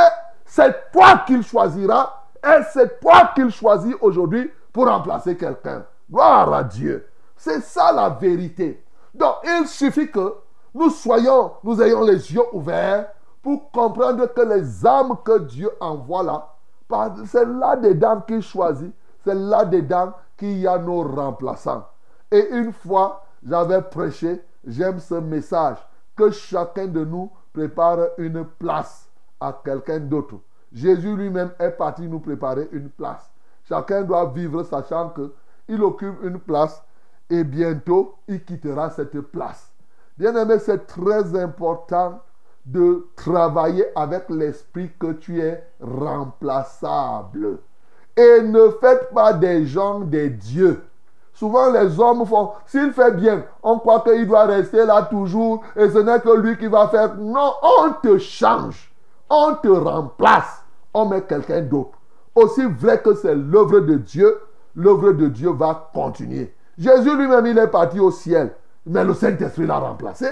c'est toi qu'il choisira. Et c'est toi qu'il choisit aujourd'hui pour remplacer quelqu'un. Gloire à Dieu. C'est ça la vérité. Donc, il suffit que nous soyons, nous ayons les yeux ouverts pour comprendre que les âmes que Dieu envoie là, c'est là-dedans qu'il choisit c'est là-dedans qu'il y a nos remplaçants. Et une fois, j'avais prêché, j'aime ce message, que chacun de nous prépare une place à quelqu'un d'autre. Jésus lui-même est parti nous préparer une place. Chacun doit vivre sachant qu'il occupe une place et bientôt il quittera cette place. Bien aimé, c'est très important de travailler avec l'esprit que tu es remplaçable. Et ne faites pas des gens des dieux. Souvent, les hommes font, s'il fait bien, on croit qu'il doit rester là toujours et ce n'est que lui qui va faire. Non, on te change, on te remplace, on met quelqu'un d'autre. Aussi vrai que c'est l'œuvre de Dieu, l'œuvre de Dieu va continuer. Jésus lui-même, il est parti au ciel, mais le Saint-Esprit l'a remplacé.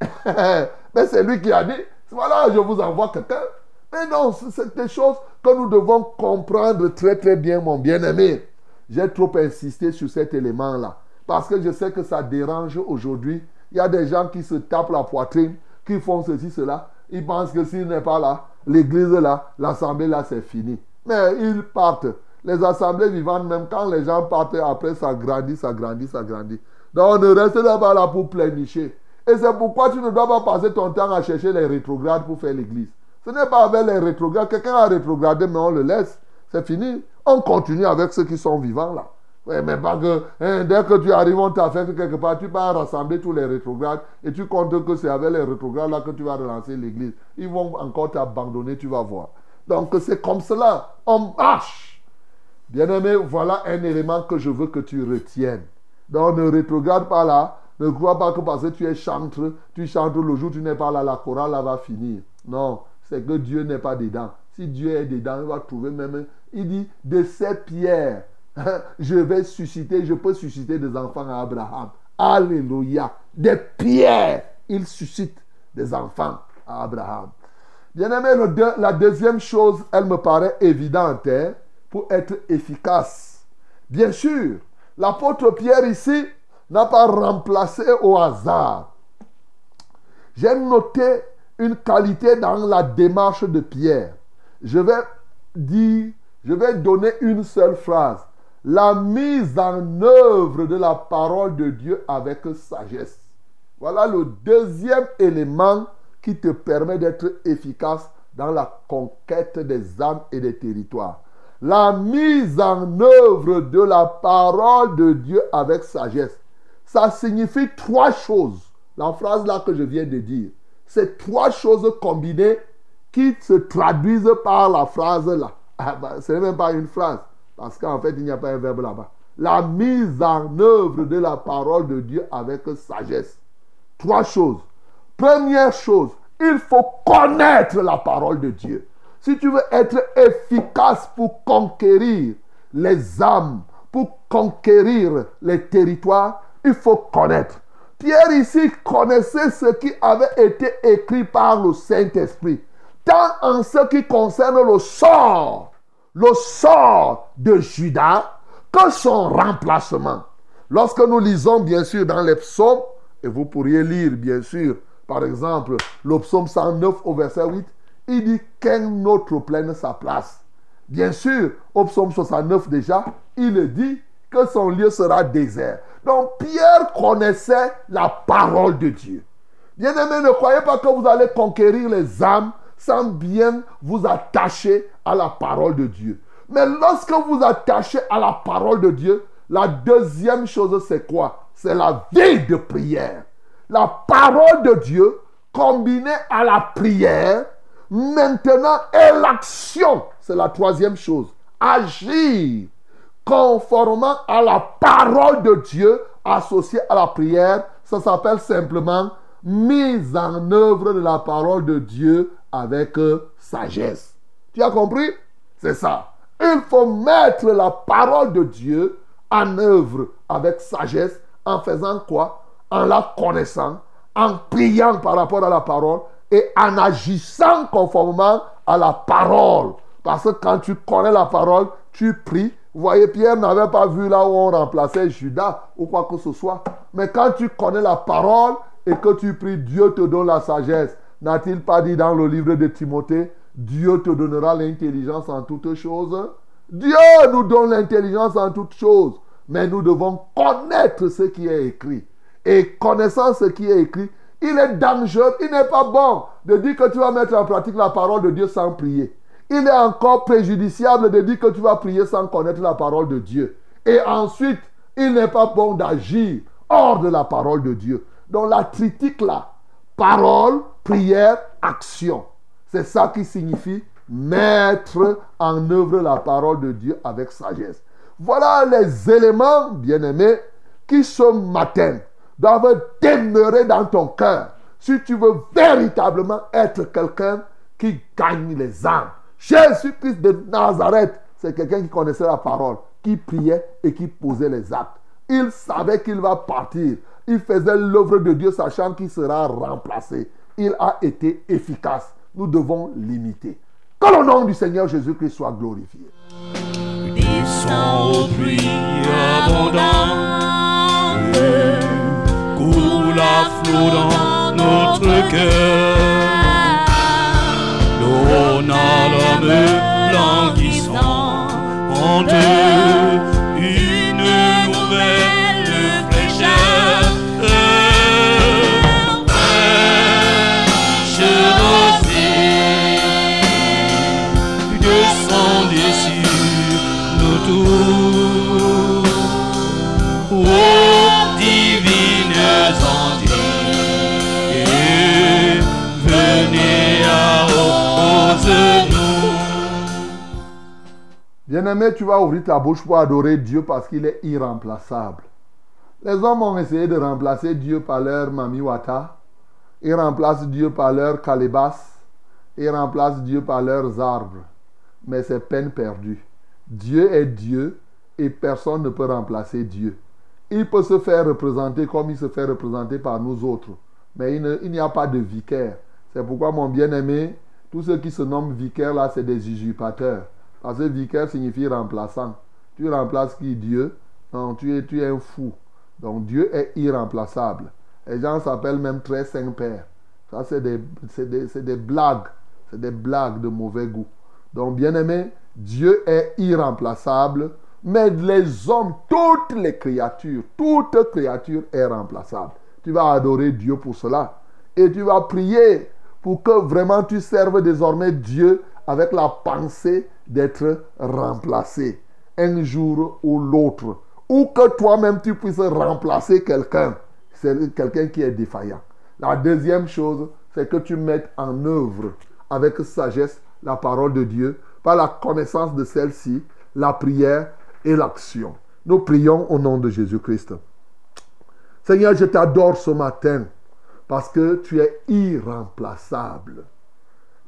mais c'est lui qui a dit, voilà, je vous envoie quelqu'un. Mais non, c'est des choses que nous devons comprendre très très bien, mon bien-aimé. j'ai trop insisté sur cet élément-là. Parce que je sais que ça dérange aujourd'hui. Il y a des gens qui se tapent la poitrine, qui font ceci, cela. Ils pensent que s'il n'est pas là, l'église là, l'assemblée là, c'est fini. Mais ils partent. Les assemblées vivantes, même quand les gens partent, après ça grandit, ça grandit, ça grandit. Donc on ne reste pas là pour plénicher. Et c'est pourquoi tu ne dois pas passer ton temps à chercher les rétrogrades pour faire l'église. Ce n'est pas avec les rétrogrades. Quelqu'un a rétrogradé, mais on le laisse. C'est fini. On continue avec ceux qui sont vivants là. Oui, mais pas que hein, dès que tu arrives, on t'a fait quelque part, tu vas rassembler tous les rétrogrades et tu comptes que c'est avec les rétrogrades là que tu vas relancer l'église. Ils vont encore t'abandonner, tu vas voir. Donc c'est comme cela. On marche. Bien-aimé, voilà un élément que je veux que tu retiennes. Donc ne rétrograde pas là. Ne crois pas que parce que tu es chantre, tu chantes le jour tu n'es pas là, la chorale là va finir. Non, c'est que Dieu n'est pas dedans. Si Dieu est dedans, il va trouver même. Il dit de ces pierres, je vais susciter, je peux susciter des enfants à Abraham. Alléluia. Des pierres, il suscite des enfants à Abraham. Bien-aimé, la deuxième chose, elle me paraît évidente hein, pour être efficace. Bien sûr, l'apôtre Pierre ici n'a pas remplacé au hasard. J'ai noté une qualité dans la démarche de Pierre. Je vais dire, je vais donner une seule phrase. La mise en œuvre de la parole de Dieu avec sagesse. Voilà le deuxième élément qui te permet d'être efficace dans la conquête des âmes et des territoires. La mise en œuvre de la parole de Dieu avec sagesse. Ça signifie trois choses. La phrase là que je viens de dire. C'est trois choses combinées qui se traduisent par la phrase là. Ah bah, ce n'est même pas une phrase. Parce qu'en fait, il n'y a pas un verbe là-bas. La mise en œuvre de la parole de Dieu avec sagesse. Trois choses. Première chose, il faut connaître la parole de Dieu. Si tu veux être efficace pour conquérir les âmes, pour conquérir les territoires, il faut connaître. Pierre ici connaissait ce qui avait été écrit par le Saint-Esprit, tant en ce qui concerne le sort, le sort de Judas, que son remplacement. Lorsque nous lisons bien sûr dans les psaumes, et vous pourriez lire bien sûr, par exemple, le psaume 109 au verset 8, il dit qu'un autre prenne sa place. Bien sûr, au psaume 69 déjà, il dit que son lieu sera désert. Donc Pierre connaissait la parole de Dieu. Bien-aimés, ne croyez pas que vous allez conquérir les âmes sans bien vous attacher à la parole de Dieu. Mais lorsque vous attachez à la parole de Dieu, la deuxième chose, c'est quoi? C'est la vie de prière. La parole de Dieu combinée à la prière, maintenant, et l'action. C'est la troisième chose. Agir conformément à la parole de Dieu associée à la prière, ça s'appelle simplement mise en œuvre de la parole de Dieu avec euh, sagesse. Tu as compris? C'est ça. Il faut mettre la parole de Dieu en œuvre avec sagesse en faisant quoi? En la connaissant, en priant par rapport à la parole et en agissant conformément à la parole. Parce que quand tu connais la parole, tu pries vous voyez, Pierre n'avait pas vu là où on remplaçait Judas ou quoi que ce soit. Mais quand tu connais la parole et que tu pries, Dieu te donne la sagesse. N'a-t-il pas dit dans le livre de Timothée, Dieu te donnera l'intelligence en toutes choses? Dieu nous donne l'intelligence en toutes choses. Mais nous devons connaître ce qui est écrit. Et connaissant ce qui est écrit, il est dangereux, il n'est pas bon de dire que tu vas mettre en pratique la parole de Dieu sans prier il est encore préjudiciable de dire que tu vas prier sans connaître la parole de Dieu. Et ensuite, il n'est pas bon d'agir hors de la parole de Dieu. Donc la critique là, parole, prière, action. C'est ça qui signifie mettre en œuvre la parole de Dieu avec sagesse. Voilà les éléments, bien-aimés, qui ce matin doivent demeurer dans ton cœur si tu veux véritablement être quelqu'un qui gagne les âmes. Jésus-Christ de Nazareth, c'est quelqu'un qui connaissait la parole, qui priait et qui posait les actes. Il savait qu'il va partir. Il faisait l'œuvre de Dieu sachant qu'il sera remplacé. Il a été efficace. Nous devons l'imiter. Que le nom du Seigneur Jésus-Christ soit glorifié. Coule flot dans notre cœur. N'a l'homme languissant en deux Bien-aimé, tu vas ouvrir ta bouche pour adorer Dieu parce qu'il est irremplaçable. Les hommes ont essayé de remplacer Dieu par leur mamiwata. Ils remplacent Dieu par leur calebasse. Ils remplacent Dieu par leurs arbres. Mais c'est peine perdue. Dieu est Dieu et personne ne peut remplacer Dieu. Il peut se faire représenter comme il se fait représenter par nous autres. Mais il n'y a pas de vicaire. C'est pourquoi, mon bien-aimé, tous ceux qui se nomment vicaires là, c'est des usurpateurs. Parce que vicaire signifie remplaçant. Tu remplaces qui? Dieu Non, tu es, tu es un fou. Donc Dieu est irremplaçable. Les gens s'appellent même très Saint-Père. Ça, c'est des, des, des blagues. C'est des blagues de mauvais goût. Donc, bien aimé, Dieu est irremplaçable. Mais les hommes, toutes les créatures, toute créature est remplaçable. Tu vas adorer Dieu pour cela. Et tu vas prier pour que vraiment tu serves désormais Dieu avec la pensée d'être remplacé un jour ou l'autre. Ou que toi-même tu puisses remplacer quelqu'un. C'est quelqu'un qui est défaillant. La deuxième chose, c'est que tu mettes en œuvre avec sagesse la parole de Dieu par la connaissance de celle-ci, la prière et l'action. Nous prions au nom de Jésus-Christ. Seigneur, je t'adore ce matin parce que tu es irremplaçable.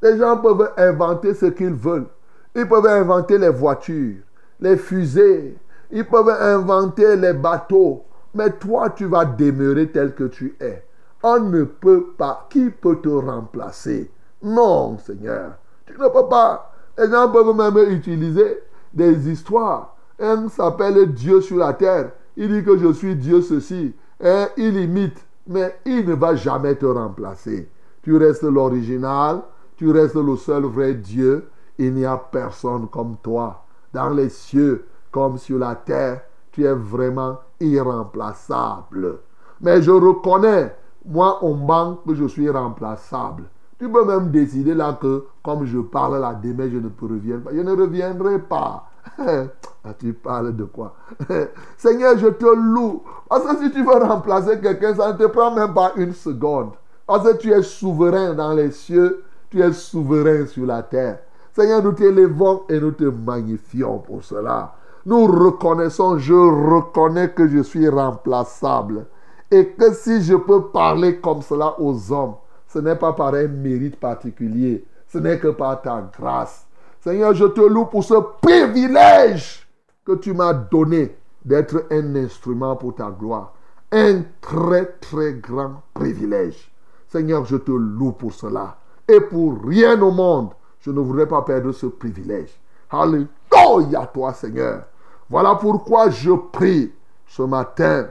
Les gens peuvent inventer ce qu'ils veulent. Ils peuvent inventer les voitures, les fusées, ils peuvent inventer les bateaux. Mais toi, tu vas demeurer tel que tu es. On ne peut pas. Qui peut te remplacer? Non, Seigneur. Tu ne peux pas. Les gens peuvent même utiliser des histoires. Un s'appelle Dieu sur la terre. Il dit que je suis Dieu ceci. Et il imite. Mais il ne va jamais te remplacer. Tu restes l'original. Tu restes le seul vrai Dieu. Il n'y a personne comme toi. Dans les cieux comme sur la terre, tu es vraiment irremplaçable. Mais je reconnais, moi, on manque que je suis remplaçable. Tu peux même décider là que, comme je parle là, demain, je ne peux reviens pas. Je ne reviendrai pas. Ah, tu parles de quoi? Seigneur, je te loue. Parce que si tu veux remplacer quelqu'un, ça ne te prend même pas une seconde. Parce que tu es souverain dans les cieux, tu es souverain sur la terre. Seigneur, nous t'élevons et nous te magnifions pour cela. Nous reconnaissons, je reconnais que je suis remplaçable. Et que si je peux parler comme cela aux hommes, ce n'est pas par un mérite particulier, ce n'est que par ta grâce. Seigneur, je te loue pour ce privilège que tu m'as donné d'être un instrument pour ta gloire. Un très très grand privilège. Seigneur, je te loue pour cela. Et pour rien au monde, je ne voudrais pas perdre ce privilège. Alléluia toi, Seigneur. Voilà pourquoi je prie ce matin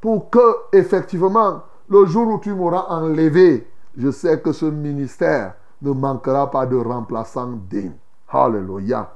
pour que, effectivement, le jour où tu m'auras enlevé, je sais que ce ministère ne manquera pas de remplaçant digne. Alléluia.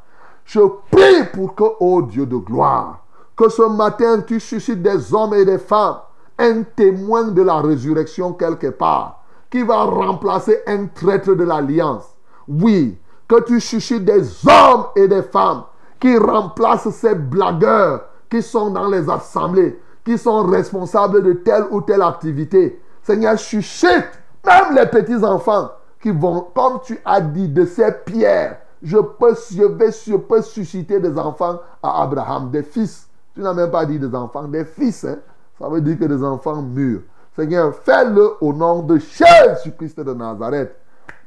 Je prie pour que, ô Dieu de gloire, que ce matin tu suscites des hommes et des femmes, un témoin de la résurrection quelque part, qui va remplacer un traître de l'alliance. Oui, que tu suscites des hommes et des femmes qui remplacent ces blagueurs qui sont dans les assemblées, qui sont responsables de telle ou telle activité. Seigneur, suscite même les petits-enfants qui vont, comme tu as dit, de ces pierres. Je peux, je, vais, je peux susciter des enfants à Abraham, des fils. Tu n'as même pas dit des enfants, des fils. Hein? Ça veut dire que des enfants mûrs. Seigneur, fais-le au nom de Jésus-Christ de Nazareth.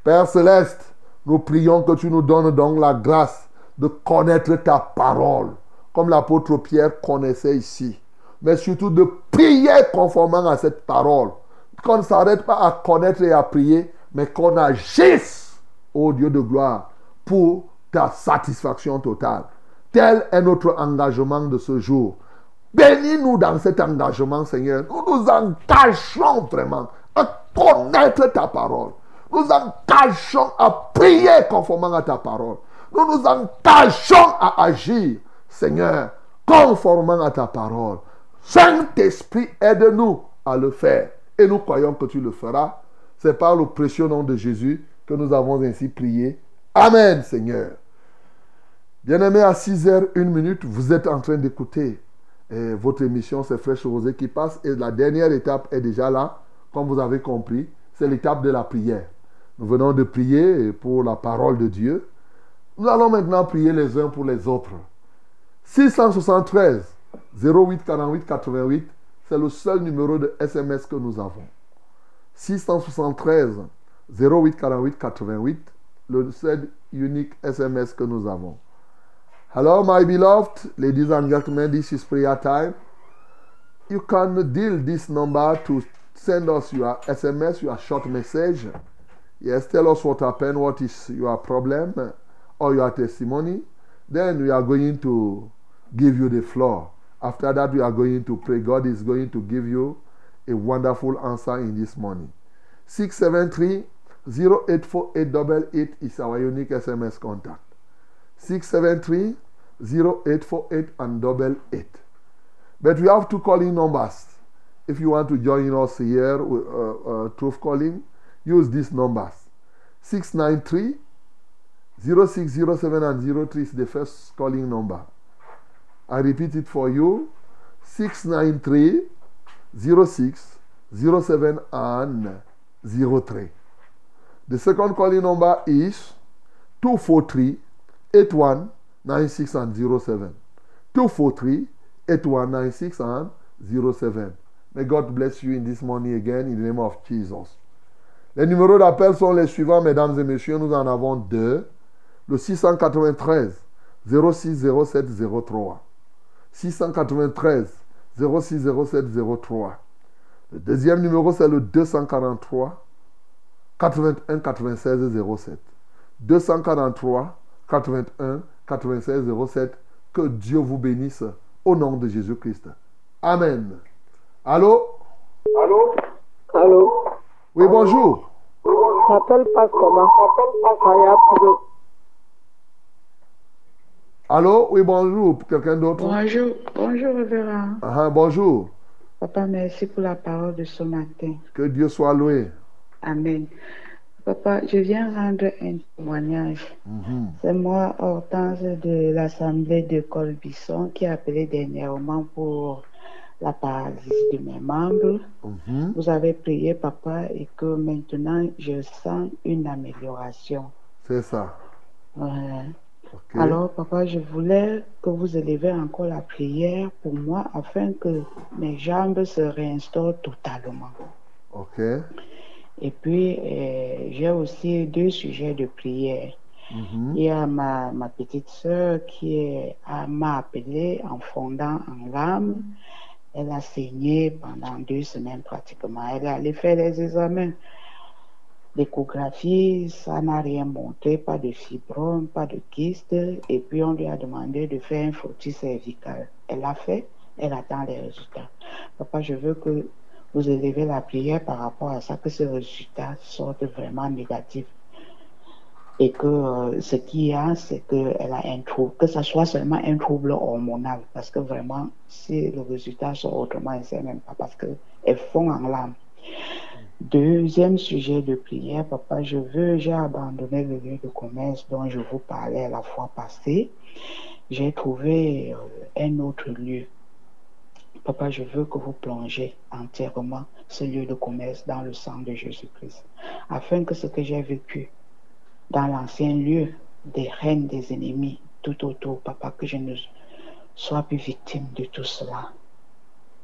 Père céleste, nous prions que tu nous donnes donc la grâce de connaître ta parole, comme l'apôtre Pierre connaissait ici. Mais surtout de prier conformément à cette parole. Qu'on ne s'arrête pas à connaître et à prier, mais qu'on agisse, ô Dieu de gloire, pour ta satisfaction totale. Tel est notre engagement de ce jour. Bénis-nous dans cet engagement, Seigneur. Nous nous engageons vraiment à connaître ta parole. Nous engageons à prier conformément à ta parole. Nous nous engageons à agir, Seigneur, conformément à ta parole. Saint-Esprit, aide-nous à le faire. Et nous croyons que tu le feras. C'est par le précieux nom de Jésus que nous avons ainsi prié. Amen, Seigneur. Bien-aimés, à 6h, 1 minute, vous êtes en train d'écouter eh, votre émission, c'est Fraîche Rosée qui passe. Et la dernière étape est déjà là, comme vous avez compris. C'est l'étape de la prière. Nous venons de prier pour la parole de Dieu. Nous allons maintenant prier les uns pour les autres. 673 08 48 88, c'est le seul numéro de SMS que nous avons. 673 08 48 88, le seul unique SMS que nous avons. Hello, my beloved, ladies and gentlemen, this is prayer time. You can deal this number to send us your SMS, your short message. Yes, tell us what happened, what is your problem or your testimony. Then we are going to give you the floor. After that, we are going to pray. God is going to give you a wonderful answer in this morning. 673 084888 is our unique SMS contact. 673 0848 and double 8. But we have two calling numbers. If you want to join us here uh, uh, Truth Calling, use these numbers. 693 0607 and 03 is the first calling number. I repeat it for you 693 06 07 and 03. The second calling number is 243 81 96 and 07. 243 8196 and 07. May God bless you in this morning again in the name of Jesus. Les numéros d'appel sont les suivants, mesdames et messieurs. Nous en avons deux. Le 693 06 07 03. 693 06 07 03. Le deuxième numéro, c'est le 243 81 96 07. 243 81 96 07. Que Dieu vous bénisse au nom de Jésus-Christ. Amen. Allô? Allô? Allô? Oui, bonjour. M'appelle pas comment? Allô? Oui, bonjour. Quelqu'un d'autre? Bonjour, bonjour, révérend. Ah, bonjour. Papa, merci pour la parole de ce matin. Que Dieu soit loué. Amen. Papa, je viens rendre un témoignage. Mhm. C'est moi, Hortense de l'Assemblée de Colbisson, qui a appelé dernièrement pour la paralysie de mes membres. Mhm. Vous avez prié, papa, et que maintenant, je sens une amélioration. C'est ça. Ouais. Alors, papa, je voulais que vous élevez encore la prière pour moi afin que mes jambes se réinstaurent totalement. Ok. Et puis, euh, j'ai aussi deux sujets de prière. Mhm. Il y a ma, ma petite sœur qui m'a appelé en fondant en larmes. Elle a saigné pendant deux semaines pratiquement. Elle est allée faire les examens. L'échographie, ça n'a rien montré, pas de fibrome, pas de kyste. Et puis on lui a demandé de faire un frottis cervical. Elle l'a fait, elle attend les résultats. Papa, je veux que vous élevez la prière par rapport à ça, que ce résultat sorte vraiment négatif. Et que euh, ce qu'il y a, c'est qu'elle a un trouble, que ça soit seulement un trouble hormonal. Parce que vraiment, si le résultat sort autrement, elle ne sait même pas, parce qu'elle fond en larmes. Deuxième sujet de prière, papa, je veux, j'ai abandonné le lieu de commerce dont je vous parlais la fois passée. J'ai trouvé euh, un autre lieu. Papa, je veux que vous plongez entièrement ce lieu de commerce dans le sang de Jésus-Christ, afin que ce que j'ai vécu dans l'ancien lieu des reines des ennemis tout autour, papa, que je ne sois plus victime de tout cela.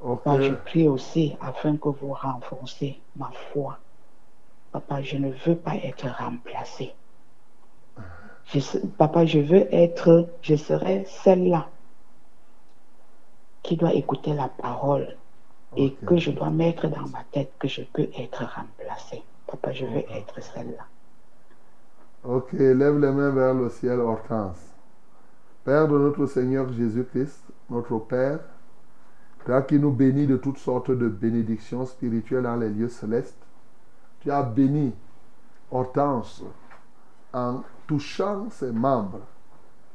Papa, je prie aussi afin que vous renforcez ma foi. Papa, je ne veux pas être remplacé. Je papa, je veux être, je serai celle-là qui doit écouter la parole et que je dois mettre dans ma tête que je peux être remplacé. Papa, je veux être celle-là. Ok, lève les mains vers le ciel, Hortense. Père de notre Seigneur Jésus-Christ, notre Père, toi qui nous bénis de toutes sortes de bénédictions spirituelles dans les lieux célestes, tu as béni Hortense en touchant ses membres.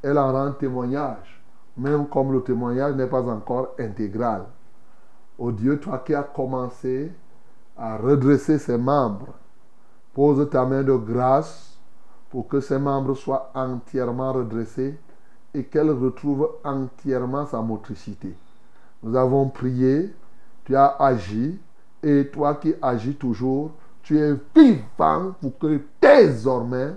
Elle en rend témoignage, même comme le témoignage n'est pas encore intégral. Ô Dieu, toi qui as commencé à redresser ses membres, pose ta main de grâce pour que ses membres soient entièrement redressés et qu'elle retrouve entièrement sa motricité. Nous avons prié, tu as agi, et toi qui agis toujours, tu es vivant pour que désormais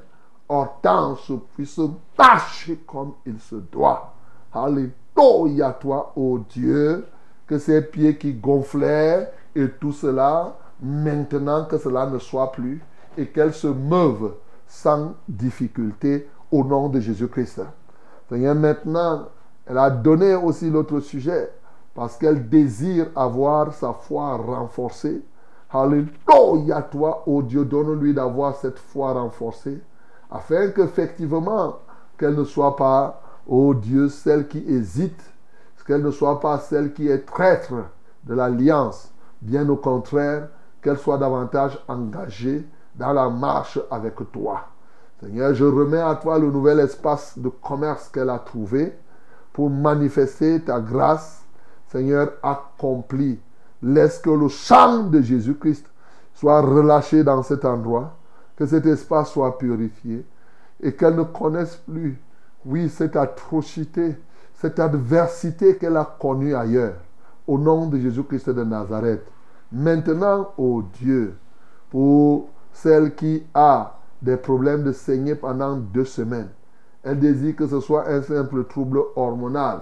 Hortense puisse marcher comme il se doit. Alléluia toi, ô Dieu, que ces pieds qui gonflaient et tout cela, maintenant que cela ne soit plus, et qu'elle se meuve sans difficulté au nom de Jésus-Christ. Seigneur, maintenant, elle a donné aussi l'autre sujet parce qu'elle désire avoir sa foi renforcée. Alléluia, toi, ô Dieu, donne-lui d'avoir cette foi renforcée afin qu'effectivement, qu'elle ne soit pas, ô Dieu, celle qui hésite, qu'elle ne soit pas celle qui est traître de l'alliance. Bien au contraire, qu'elle soit davantage engagée dans la marche avec toi. Seigneur, je remets à toi le nouvel espace de commerce qu'elle a trouvé pour manifester ta grâce. Seigneur, accomplis. Laisse que le sang de Jésus-Christ soit relâché dans cet endroit, que cet espace soit purifié et qu'elle ne connaisse plus, oui, cette atrocité, cette adversité qu'elle a connue ailleurs. Au nom de Jésus-Christ de Nazareth. Maintenant, ô Dieu, pour celle qui a des problèmes de saigner pendant deux semaines. Elle désire que ce soit un simple trouble hormonal.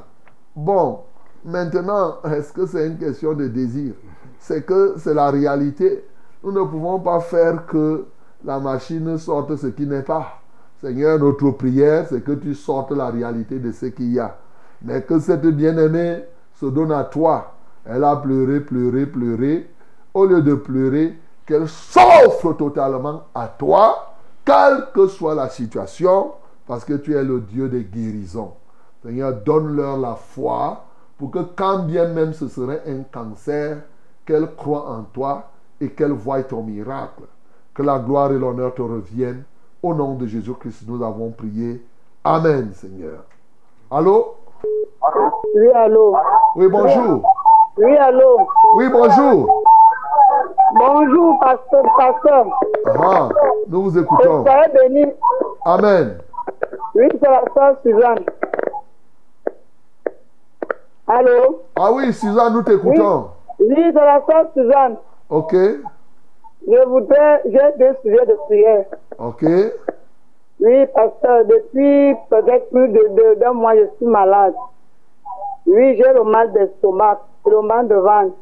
Bon, maintenant, est-ce que c'est une question de désir? C'est que c'est la réalité. Nous ne pouvons pas faire que la machine sorte ce qui n'est pas. Seigneur, notre prière, c'est que tu sortes la réalité de ce qu'il y a. Mais que cette bien-aimée se donne à toi. Elle a pleuré, pleuré, pleuré. Au lieu de pleurer, qu'elle s'offre totalement à toi, quelle que soit la situation, parce que tu es le Dieu des guérisons. Seigneur, donne-leur la foi pour que quand bien même ce serait un cancer, qu'elle croient en toi et qu'elle voient ton miracle. Que la gloire et l'honneur te reviennent. Au nom de Jésus-Christ, nous avons prié. Amen, Seigneur. Allô? Oui, allô? Oui, bonjour. Oui, allô? Oui, bonjour. Bonjour, pasteur, pasteur. Ah, nous vous écoutons. Soyez béni. Amen. Oui, c'est la soeur Suzanne. Allô? Ah oui, Suzanne, nous t'écoutons. Oui, c'est la soeur Suzanne. Ok, Je voudrais, j'ai deux sujets de prière. ok. Oui, pasteur, depuis peut-être plus de deux d'un mois, je suis malade. Oui, j'ai le mal d'estomac, le mal de ventre.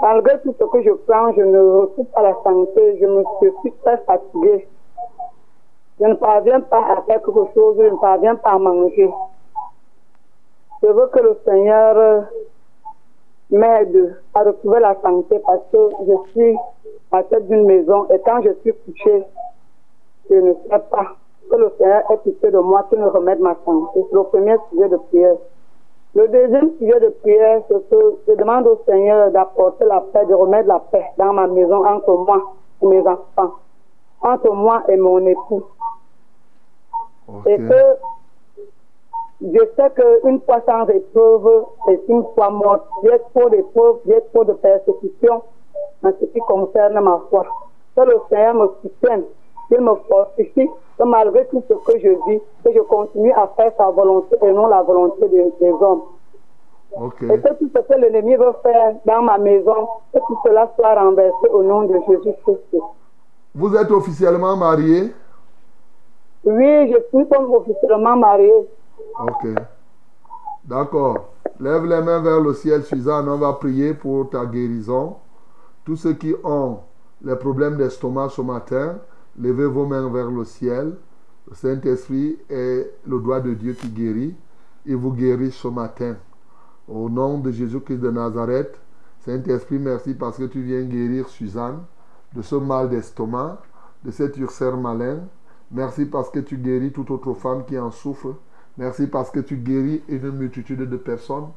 Malgré tout ce que je prends, je ne retrouve pas la santé. Je me suis très fatiguée. Je ne parviens pas à faire quelque chose, je ne parviens pas à manger. Je veux que le Seigneur m'aide à retrouver la santé parce que je suis à tête d'une maison et quand je suis couchée, je ne sais pas que le Seigneur ait pitié de moi, qu'il me remette ma santé. C'est le premier sujet de prière. Le deuxième sujet de prière, c'est que je demande au Seigneur d'apporter la paix, de remettre la paix dans ma maison entre moi et mes enfants, entre moi et mon époux. Et que je sais qu'une foi sans épreuve est une foi morte. J'ai trop d'épreuves, j'ai trop de persécutions en ce qui concerne ma foi. Que le Seigneur me soutienne, qu'il me fortifie, que malgré tout ce que je vis, que je continue à faire sa volonté et non la volonté des, des hommes. Et que tout ce que l'ennemi veut faire dans ma maison, que tout cela soit renversé au nom de Jésus-Christ. Vous êtes officiellement marié? Oui, je suis comme officiellement mariée. Ok. D'accord. Lève les mains vers le ciel, Suzanne. On va prier pour ta guérison. Tous ceux qui ont les problèmes d'estomac ce matin, levez vos mains vers le ciel. Le Saint-Esprit est le doigt de Dieu qui guérit. Il vous guérit ce matin. Au nom de Jésus-Christ de Nazareth, Saint-Esprit, merci parce que tu viens guérir Suzanne de ce mal d'estomac, de cet ulcère malin. Merci parce que tu guéris toute autre femme qui en souffre. Merci parce que tu guéris une multitude de personnes,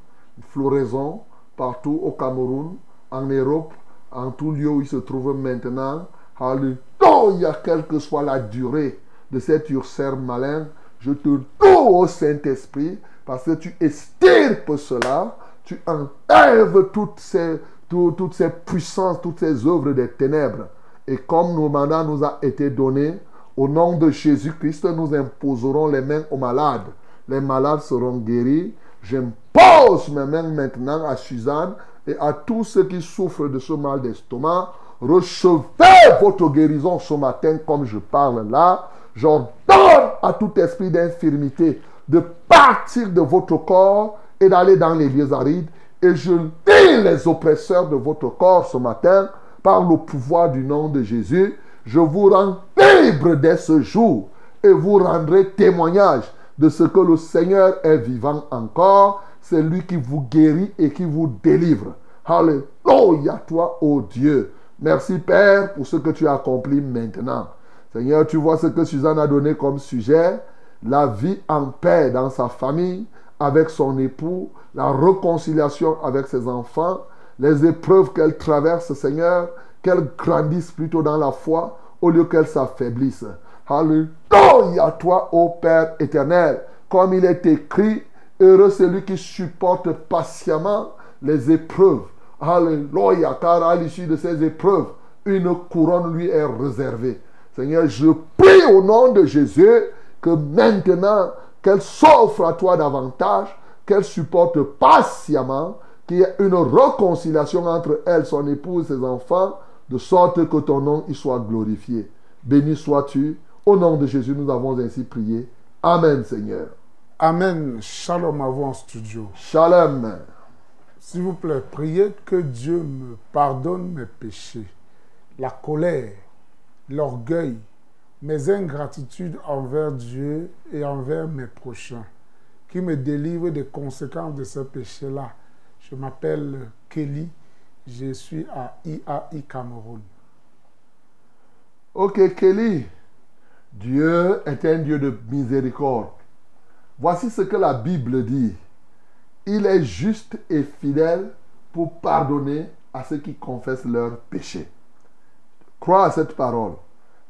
floraison partout au Cameroun, en Europe, en tout lieu où ils se trouvent maintenant. Alléluia, quelle que soit la durée de cet ulcère malin, je te loue au Saint-Esprit parce que tu estirpes cela, tu enlèves toutes ces, tout- toutes ces puissances, toutes ces œuvres des ténèbres. Et comme nos mandats nous a été donné, au nom de Jésus-Christ, nous imposerons les mains aux malades. Les malades seront guéris. J'impose mes mains maintenant à Suzanne et à tous ceux qui souffrent de ce mal d'estomac. Recevez votre guérison ce matin comme je parle là. J'ordonne à tout esprit d'infirmité de partir de votre corps et d'aller dans les lieux arides. Et je lis les oppresseurs de votre corps ce matin par le pouvoir du nom de Jésus. Je vous rends libre dès ce jour et vous rendrez témoignage de ce que le Seigneur est vivant encore. C'est lui qui vous guérit et qui vous délivre. Alléluia, toi, ô Dieu. Merci, Père, pour ce que tu as accompli maintenant. Seigneur, tu vois ce que Suzanne a donné comme sujet. La vie en paix dans sa famille, avec son époux, la réconciliation avec ses enfants, les épreuves qu'elle traverse, Seigneur, qu'elle grandisse plutôt dans la foi au lieu qu'elle s'affaiblisse. Alléluia, toi, ô Père éternel, comme il est écrit, heureux celui qui supporte patiemment les épreuves. Alléluia, car à l'issue de ces épreuves, une couronne lui est réservée. Seigneur, je prie au nom de Jésus que maintenant, qu'elle s'offre à toi davantage, qu'elle supporte patiemment, qu'il y ait une réconciliation entre elle, son épouse, ses enfants, de sorte que ton nom y soit glorifié. Béni sois-tu. Au nom de Jésus, nous avons ainsi prié. Amen, Seigneur. Amen. Shalom à vous en studio. Shalom. S'il vous plaît, priez que Dieu me pardonne mes péchés, la colère, l'orgueil, mes ingratitudes envers Dieu et envers mes prochains, qui me délivre des conséquences de ces péchés-là. Je m'appelle Kelly, je suis à IAI Cameroun. Ok, Kelly. Dieu est un Dieu de miséricorde. Voici ce que la Bible dit. Il est juste et fidèle pour pardonner à ceux qui confessent leurs péchés. Crois à cette parole.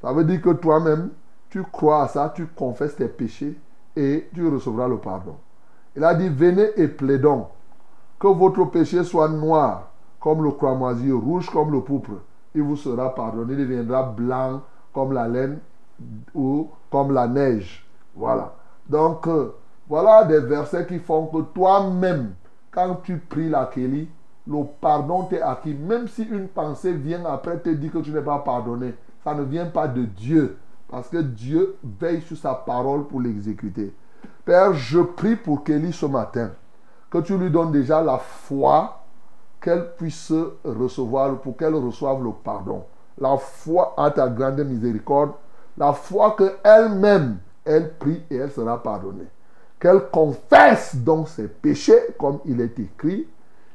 Ça veut dire que toi-même, tu crois à ça, tu confesses tes péchés et tu recevras le pardon. Il a dit, venez et plaidons que votre péché soit noir comme le cramoisi, rouge comme le pourpre. Il vous sera pardonné, il deviendra blanc comme la laine ou comme la neige. Voilà. Donc, euh, voilà des versets qui font que toi-même, quand tu pries la Kelly, le pardon t'est acquis. Même si une pensée vient après te dire que tu n'es pas pardonné, ça ne vient pas de Dieu. Parce que Dieu veille sur sa parole pour l'exécuter. Père, je prie pour Kelly ce matin. Que tu lui donnes déjà la foi qu'elle puisse recevoir, pour qu'elle reçoive le pardon. La foi à ta grande miséricorde. La foi qu'elle-même, elle prie et elle sera pardonnée. Qu'elle confesse donc ses péchés, comme il est écrit.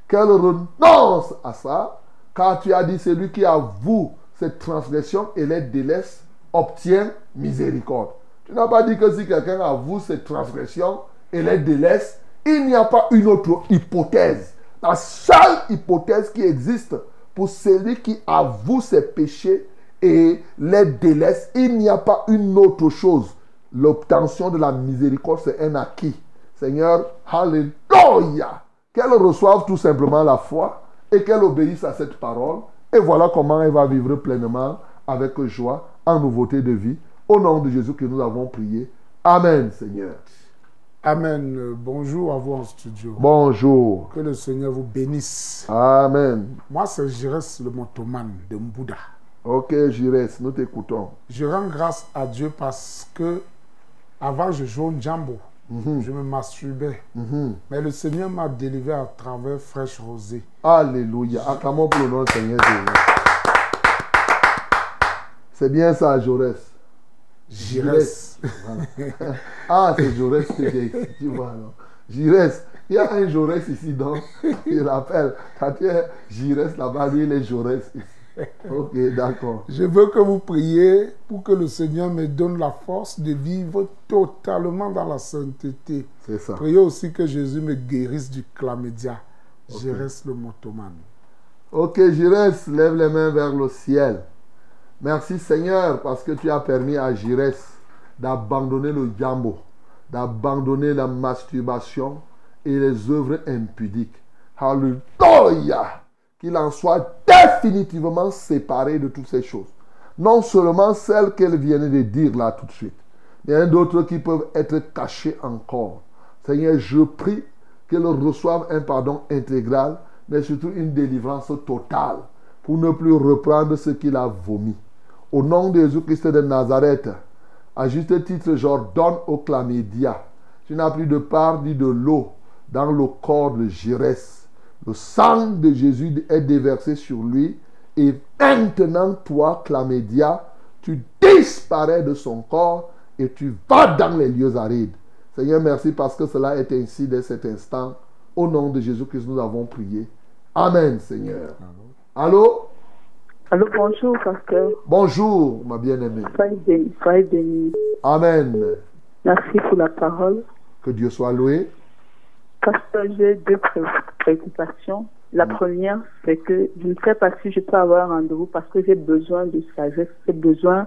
Qu'elle renonce à ça, car tu as dit, celui qui avoue cette transgression et les délaisse, obtient miséricorde. Tu n'as pas dit que si quelqu'un avoue cette transgression et les délaisse, il n'y a pas une autre hypothèse. La seule hypothèse qui existe pour celui qui avoue ses péchés et les délaisse, il n'y a pas une autre chose. L'obtention de la miséricorde, c'est un acquis. Seigneur, Alléluia. Qu'elle reçoive tout simplement la foi et qu'elle obéisse à cette parole. Et voilà comment elle va vivre pleinement avec joie, en nouveauté de vie. Au nom de Jésus que nous avons prié. Amen, Seigneur. Amen. Euh, Bonjour à vous en studio. Bonjour. Que le Seigneur vous bénisse. Amen. Moi, c'est Jires le motoman de Mbouda. Ok, Jires, nous t'écoutons. Je rends grâce à Dieu parce que avant je jouais au jambo. Je me masturbais. Mhm. Mais le Seigneur m'a délivré à travers Fraîche Rosée. Alléluia. Acclamons pour le nom du Seigneur. C'est bien ça, Jaurès. Jires. Voilà. Ah, c'est Jaurès que j'ai ici, tu vois. alors. Jaurès. Il y a un Jaurès ici, donc il rappelle. Quand tu es Jaurès là-bas, lui, il est Jaurès ici. Ok, d'accord. Je veux que vous priez pour que le Seigneur me donne la force de vivre totalement dans la sainteté. C'est ça. Priez aussi que Jésus me guérisse du chlamydia. Je reste le motomane. Ok, Jires, lève les mains vers le ciel. Merci Seigneur parce que tu as permis à Jires d'abandonner le jambo, d'abandonner la masturbation et les œuvres impudiques. Alléluia! Qu'il en soit définitivement séparé de toutes ces choses. Non seulement celles qu'elle vient de dire là tout de suite, mais d'autres qui peuvent être cachées encore. Seigneur, je prie qu'elle reçoive un pardon intégral, mais surtout une délivrance totale pour ne plus reprendre ce qu'il a vomi. Au nom de Jésus-Christ de Nazareth, à juste titre, j'ordonne au chlamydia. Tu n'as plus de part ni de l'eau dans le corps de Jérès. Le sang de Jésus est déversé sur lui. Et maintenant, toi, chlamydia, tu disparais de son corps et tu vas dans les lieux arides. Seigneur, merci parce que cela est ainsi dès cet instant. Au nom de Jésus-Christ, nous avons prié. Amen, Seigneur. Allô? Allô, bonjour, pasteur. Bonjour, ma bien-aimée. Soyez béni, soyez béni. Amen. Merci pour la parole. Que Dieu soit loué. Pasteur, j'ai deux pré- préoccupations. La première, c'est que je ne sais pas si je peux avoir un rendez-vous parce que j'ai besoin de sagesse, j'ai besoin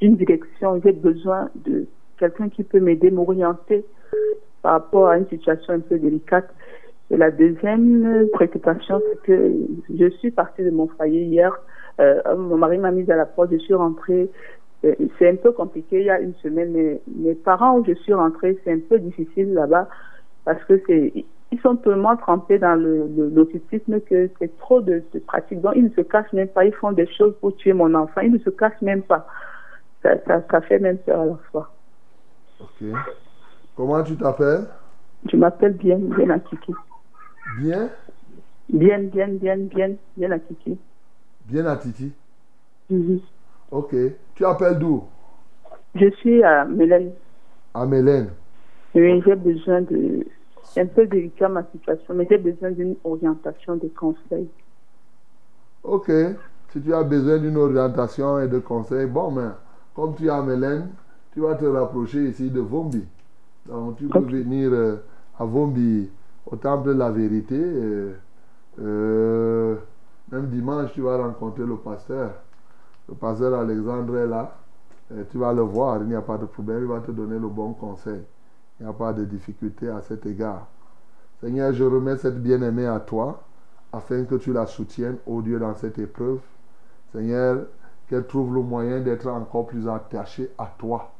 d'une direction, j'ai besoin de quelqu'un qui peut m'aider, m'orienter par rapport à une situation un peu délicate. Et la deuxième préoccupation, c'est que je suis partie de mon foyer hier. Euh, mon mari m'a mise à la porte, je suis rentrée. Euh, C'est un peu compliqué il y a une semaine, mais mes parents où je suis rentrée, c'est un peu difficile là-bas parce que c'est ils sont tellement trempés dans le, que c'est trop de, de pratiques. Donc ils ne se cachent même pas, ils font des choses pour tuer mon enfant, ils ne se cachent même pas. Ça, ça, ça fait même peur à la fois. Ok. Comment tu t'appelles? Je m'appelle bien, bien Akiki. Bien? Bien, bien, bien, bien, bien Akiki. Bien à Titi. Mhm. Ok. Tu appelles d'où? Je suis à Mélène. À Mélène. Oui, j'ai besoin de. C'est un peu délicat ma situation, mais j'ai besoin d'une orientation, de conseils. Ok. Si tu as besoin d'une orientation et de conseils, bon, mais comme tu es à Mélène, tu vas te rapprocher ici de Vombi. Donc, tu peux venir euh, à Vombi, au temple de la vérité. euh, euh, même dimanche, tu vas rencontrer le pasteur. Le pasteur Alexandre est là. Tu vas le voir, il n'y a pas de problème, il va te donner le bon conseil. Il n'y a pas de difficulté à cet égard. Seigneur, je remets cette bien-aimée à toi, afin que tu la soutiennes, au Dieu, dans cette épreuve. Seigneur, qu'elle trouve le moyen d'être encore plus attachée à toi.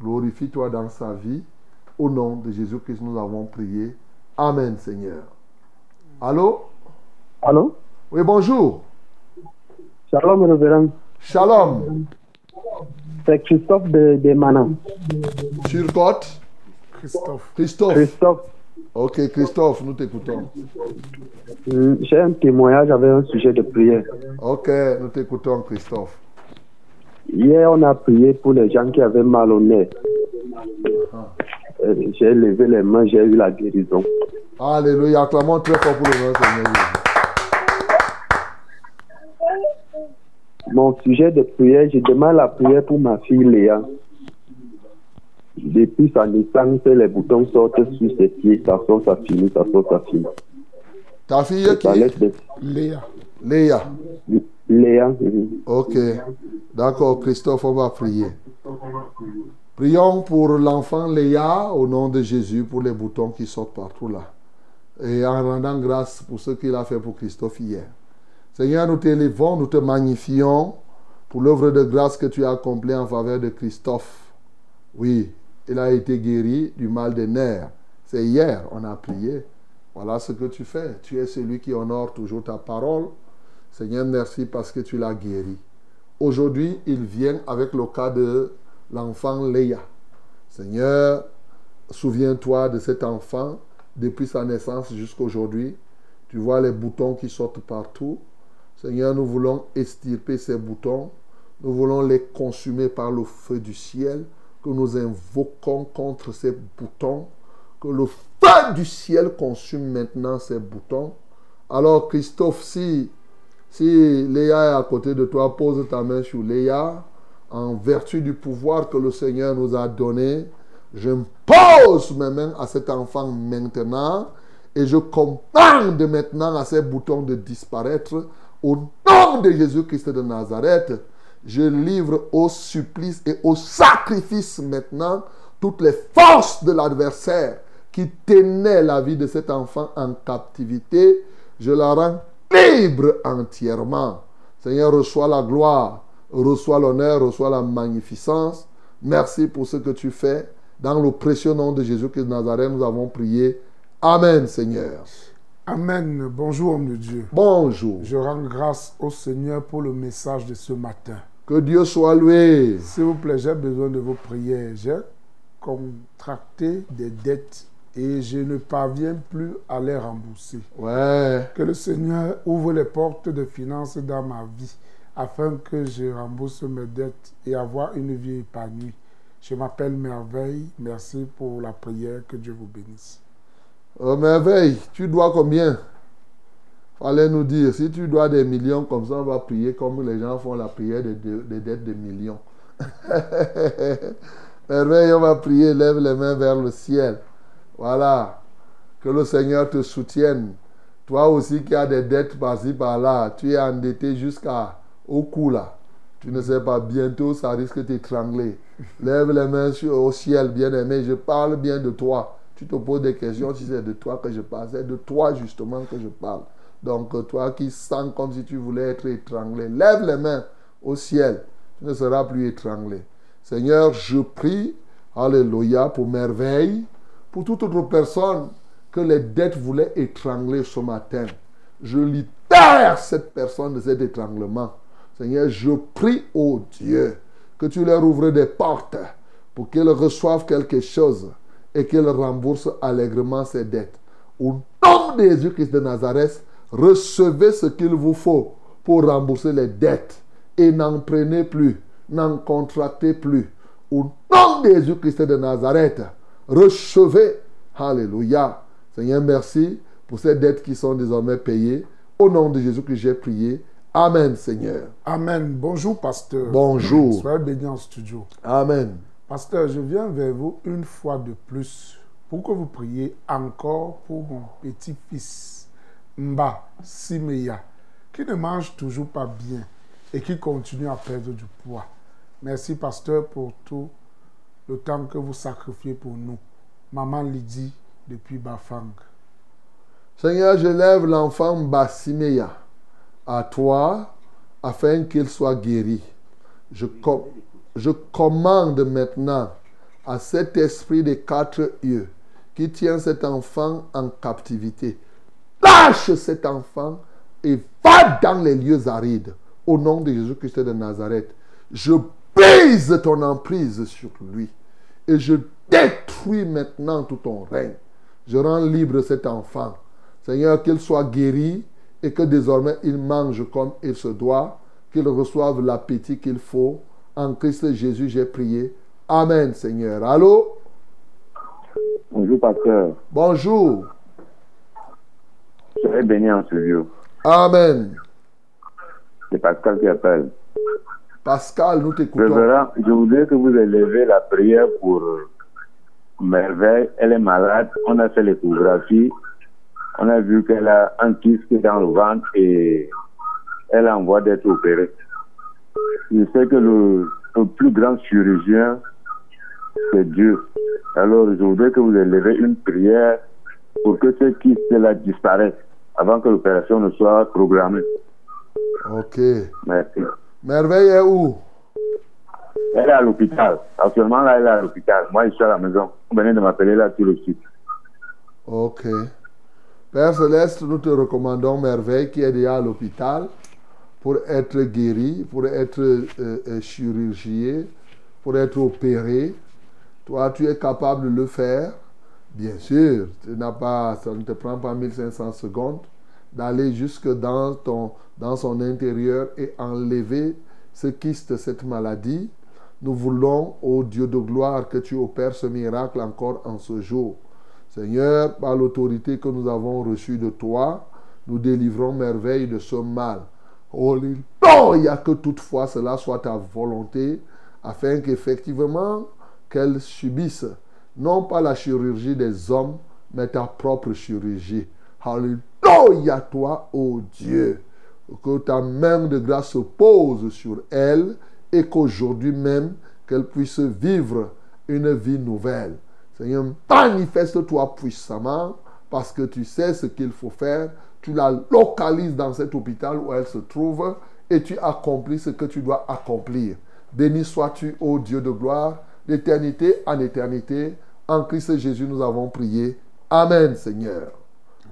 Glorifie-toi dans sa vie. Au nom de Jésus-Christ, nous avons prié. Amen, Seigneur. Allô? Allô? Oui, bonjour. Shalom, révérend. Shalom. C'est Christophe de, de Manan. Sur côte? Christophe. Christophe. Christophe. Ok, Christophe, nous t'écoutons. Hum, J'ai un témoignage avec un sujet de prière. Ok, nous t'écoutons, Christophe. Hier, on a prié pour les gens qui avaient mal au nez. Euh, J'ai levé les mains, j'ai eu la guérison. Alléluia. Acclamons très fort pour le nom Seigneur. Mon sujet de prière, je demande la prière pour ma fille Léa. Depuis sa naissance, les boutons sortent sur ses pieds. Ça sort, ça finit, ça sort, ça finit. Ta fille Ça qui des- Léa. Léa. Léa. Ok. D'accord, Christophe, on va prier. Prions pour l'enfant Léa au nom de Jésus pour les boutons qui sortent partout là. Et en rendant grâce pour ce qu'il a fait pour Christophe hier. Seigneur, nous t'élevons, nous te magnifions pour l'œuvre de grâce que tu as accomplie en faveur de Christophe. Oui, il a été guéri du mal des nerfs. C'est hier, on a prié. Voilà ce que tu fais. Tu es celui qui honore toujours ta parole. Seigneur, merci parce que tu l'as guéri. Aujourd'hui, il vient avec le cas de l'enfant Léa. Seigneur, souviens-toi de cet enfant depuis sa naissance jusqu'à aujourd'hui. Tu vois les boutons qui sortent partout. Seigneur, nous voulons estirper ces boutons. Nous voulons les consumer par le feu du ciel que nous invoquons contre ces boutons. Que le feu du ciel consume maintenant ces boutons. Alors, Christophe, si Si Léa est à côté de toi, pose ta main sur Léa. En vertu du pouvoir que le Seigneur nous a donné, je pose mes mains à cet enfant maintenant et je commande maintenant à ces boutons de disparaître au nom de Jésus-Christ de Nazareth. Je livre au supplice et au sacrifice maintenant toutes les forces de l'adversaire qui tenaient la vie de cet enfant en captivité. Je la rends libre entièrement. Seigneur, reçois la gloire, reçois l'honneur, reçois la magnificence. Merci pour ce que tu fais. Dans le précieux nom de Jésus-Christ de Nazareth, nous avons prié. Amen, Seigneur. Amen. Bonjour, homme de Dieu. Bonjour. Je rends grâce au Seigneur pour le message de ce matin. Que Dieu soit loué. S'il vous plaît, j'ai besoin de vos prières. J'ai contracté des dettes et je ne parviens plus à les rembourser. Ouais. Que le Seigneur ouvre les portes de finances dans ma vie afin que je rembourse mes dettes et avoir une vie épanouie. Je m'appelle Merveille. Merci pour la prière. Que Dieu vous bénisse. Oh, merveille, tu dois combien? Fallait nous dire, si tu dois des millions comme ça, on va prier comme les gens font la prière des, dettes de millions. merveille, on va prier, lève les mains vers le ciel. Voilà. Que le Seigneur te soutienne. Toi aussi qui as des dettes par-ci, par-là, tu es endetté jusqu'au cou là. Tu ne sais pas, bientôt ça risque de t'étrangler. Lève les mains au ciel, bien-aimé. Je parle bien de toi. Tu te poses des questions si c'est de toi que je parle. C'est de toi justement que je parle. Donc toi qui sens comme si tu voulais être étranglé, lève les mains au ciel. Tu ne seras plus étranglé. Seigneur, je prie, Alléluia, pour merveille, pour toute autre personne que les dettes voulaient étrangler ce matin. Je libère cette personne de cet étranglement. Seigneur, je prie, au Dieu, que tu leur ouvres des portes pour qu'ils reçoivent quelque chose et qu'ils remboursent allègrement ces dettes. Au nom de Jésus-Christ de Nazareth, recevez ce qu'il vous faut pour rembourser les dettes et n'en prenez plus, n'en contractez plus. Au nom de Jésus-Christ de Nazareth, recevez, Alléluia. Seigneur, merci pour ces dettes qui sont désormais payées. Au nom de Jésus que j'ai prié. Amen, Seigneur. Amen. Bonjour, pasteur. Bonjour. Soyez béni en studio. Amen. Pasteur, je viens vers vous une fois de plus pour que vous priez encore pour mon petit-fils, Mba Simeya, qui ne mange toujours pas bien et qui continue à perdre du poids. Merci, pasteur, pour tout le temps que vous sacrifiez pour nous. Maman Lydie, depuis Bafang. Seigneur, je lève l'enfant Mba Simeya à toi afin qu'il soit guéri. Je, je commande maintenant à cet esprit des quatre yeux qui tient cet enfant en captivité. Lâche cet enfant et va dans les lieux arides. Au nom de Jésus-Christ de Nazareth, je brise ton emprise sur lui et je détruis maintenant tout ton règne. Je rends libre cet enfant. Seigneur, qu'il soit guéri et que désormais il mange comme il se doit, qu'il reçoive l'appétit qu'il faut. En Christ Jésus, j'ai prié. Amen, Seigneur. Allô? Bonjour, pasteur. Bonjour. Soyez béni en ce lieu. Amen. C'est Pascal qui appelle. Pascal, nous t'écoutons. Je voudrais que vous élevez la prière pour Merveille. Elle est malade. On a fait l'échographie. On a vu qu'elle a un kyste dans le ventre et elle a en voie d'être opérée. Je sais que le, le plus grand chirurgien, c'est Dieu. Alors, je voudrais que vous élevez une prière pour que ce kyste-là disparaisse avant que l'opération ne soit programmée. Ok. Merci. Merveille est où? Elle est à l'hôpital. Actuellement, là, elle est à l'hôpital. Moi, je suis à la maison. Vous venez de m'appeler là tout de suite. Ok. Père Céleste, nous te recommandons Merveille qui est déjà à l'hôpital pour être guéri, pour être euh, euh, chirurgié, pour être opéré. Toi, tu es capable de le faire. Bien sûr, ça ne te prend pas 1500 secondes d'aller jusque dans, ton, dans son intérieur et enlever ce kyste, cette maladie. Nous voulons, ô Dieu de gloire, que tu opères ce miracle encore en ce jour. Seigneur, par l'autorité que nous avons reçue de toi, nous délivrons merveille de ce mal. Alléluia, que toutefois cela soit ta volonté, afin qu'effectivement qu'elle subisse non pas la chirurgie des hommes, mais ta propre chirurgie. Alléluia, toi, ô Dieu, que ta main de grâce se pose sur elle et qu'aujourd'hui même, qu'elle puisse vivre une vie nouvelle. Seigneur, manifeste-toi puissamment parce que tu sais ce qu'il faut faire. Tu la localises dans cet hôpital où elle se trouve et tu accomplis ce que tu dois accomplir. Béni sois-tu, ô Dieu de gloire, d'éternité en éternité. En Christ Jésus, nous avons prié. Amen, Seigneur.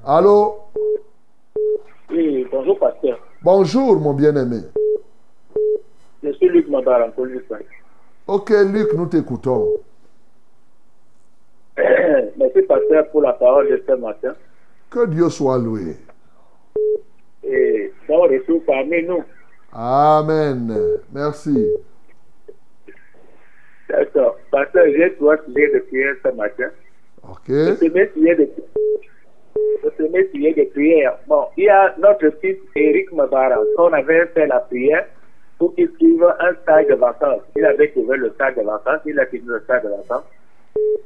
Allô? Oui, bonjour, pasteur. Bonjour, mon bien-aimé. Je suis Luc Mabar, encore Ok, Luc, nous t'écoutons. Merci, pasteur, pour la parole de ce matin. Que Dieu soit loué. Et bon retour parmi nous. Amen. Merci. D'accord. Pasteur, j'ai trois sujets de prière ce matin. Ok. Le premier sujet de, le premier sujet de prière. Bon, il y a notre fils Eric Mabara. On avait fait la prière pour qu'il suive un stage de vacances. Il avait trouvé le stage de vacances. Il a fini le stage de vacances.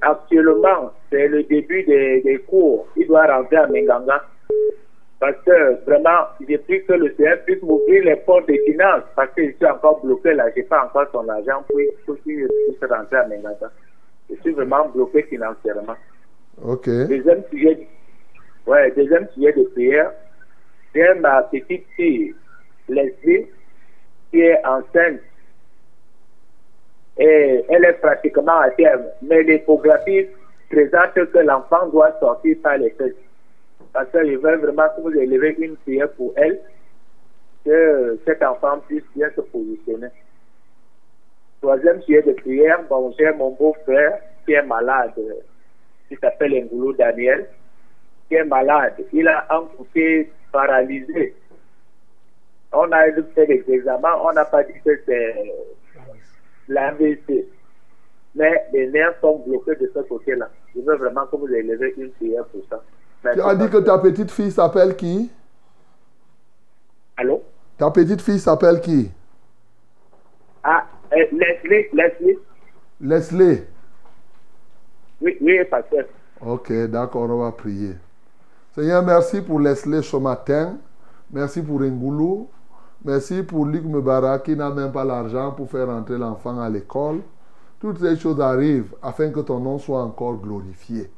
Actuellement, c'est le début des, des cours. Il doit rentrer à Menganga. Parce que vraiment, j'ai pris que le CF puisse m'ouvrir les portes des finances parce que je suis encore bloqué là, je n'ai pas encore son argent pour, pour qu'il puisse rentrer à Menganga. Je suis vraiment bloqué financièrement. Ok. Deuxième sujet, ouais, deuxième sujet de prière, c'est ma petite fille, Leslie, qui est enceinte. Et elle est pratiquement à terme. Mais l'échographie présente que l'enfant doit sortir par les fesses. Parce que je veux vraiment que vous élevez une prière pour elle, que cet enfant puisse bien se positionner. Troisième sujet de prière, j'ai mon beau-frère qui est malade, qui s'appelle Ngoulou Daniel, qui est malade. Il a un côté paralysé. On a fait des examens, on n'a pas dit que c'est l'AVC. Mais les nerfs sont bloqués de ce côté-là. Je veux vraiment que vous élevez une prière pour ça. Tu as dit que ta petite fille s'appelle qui? Allô? Ta petite fille s'appelle qui? Ah, euh, Leslie, Leslie. Leslie. Oui, oui, pasteur. Ok, d'accord, on va prier. Seigneur, merci pour Leslie ce matin. Merci pour Ngoulou. Merci pour Luc Mebara qui n'a même pas l'argent pour faire entrer l'enfant à l'école. Toutes ces choses arrivent afin que ton nom soit encore glorifié.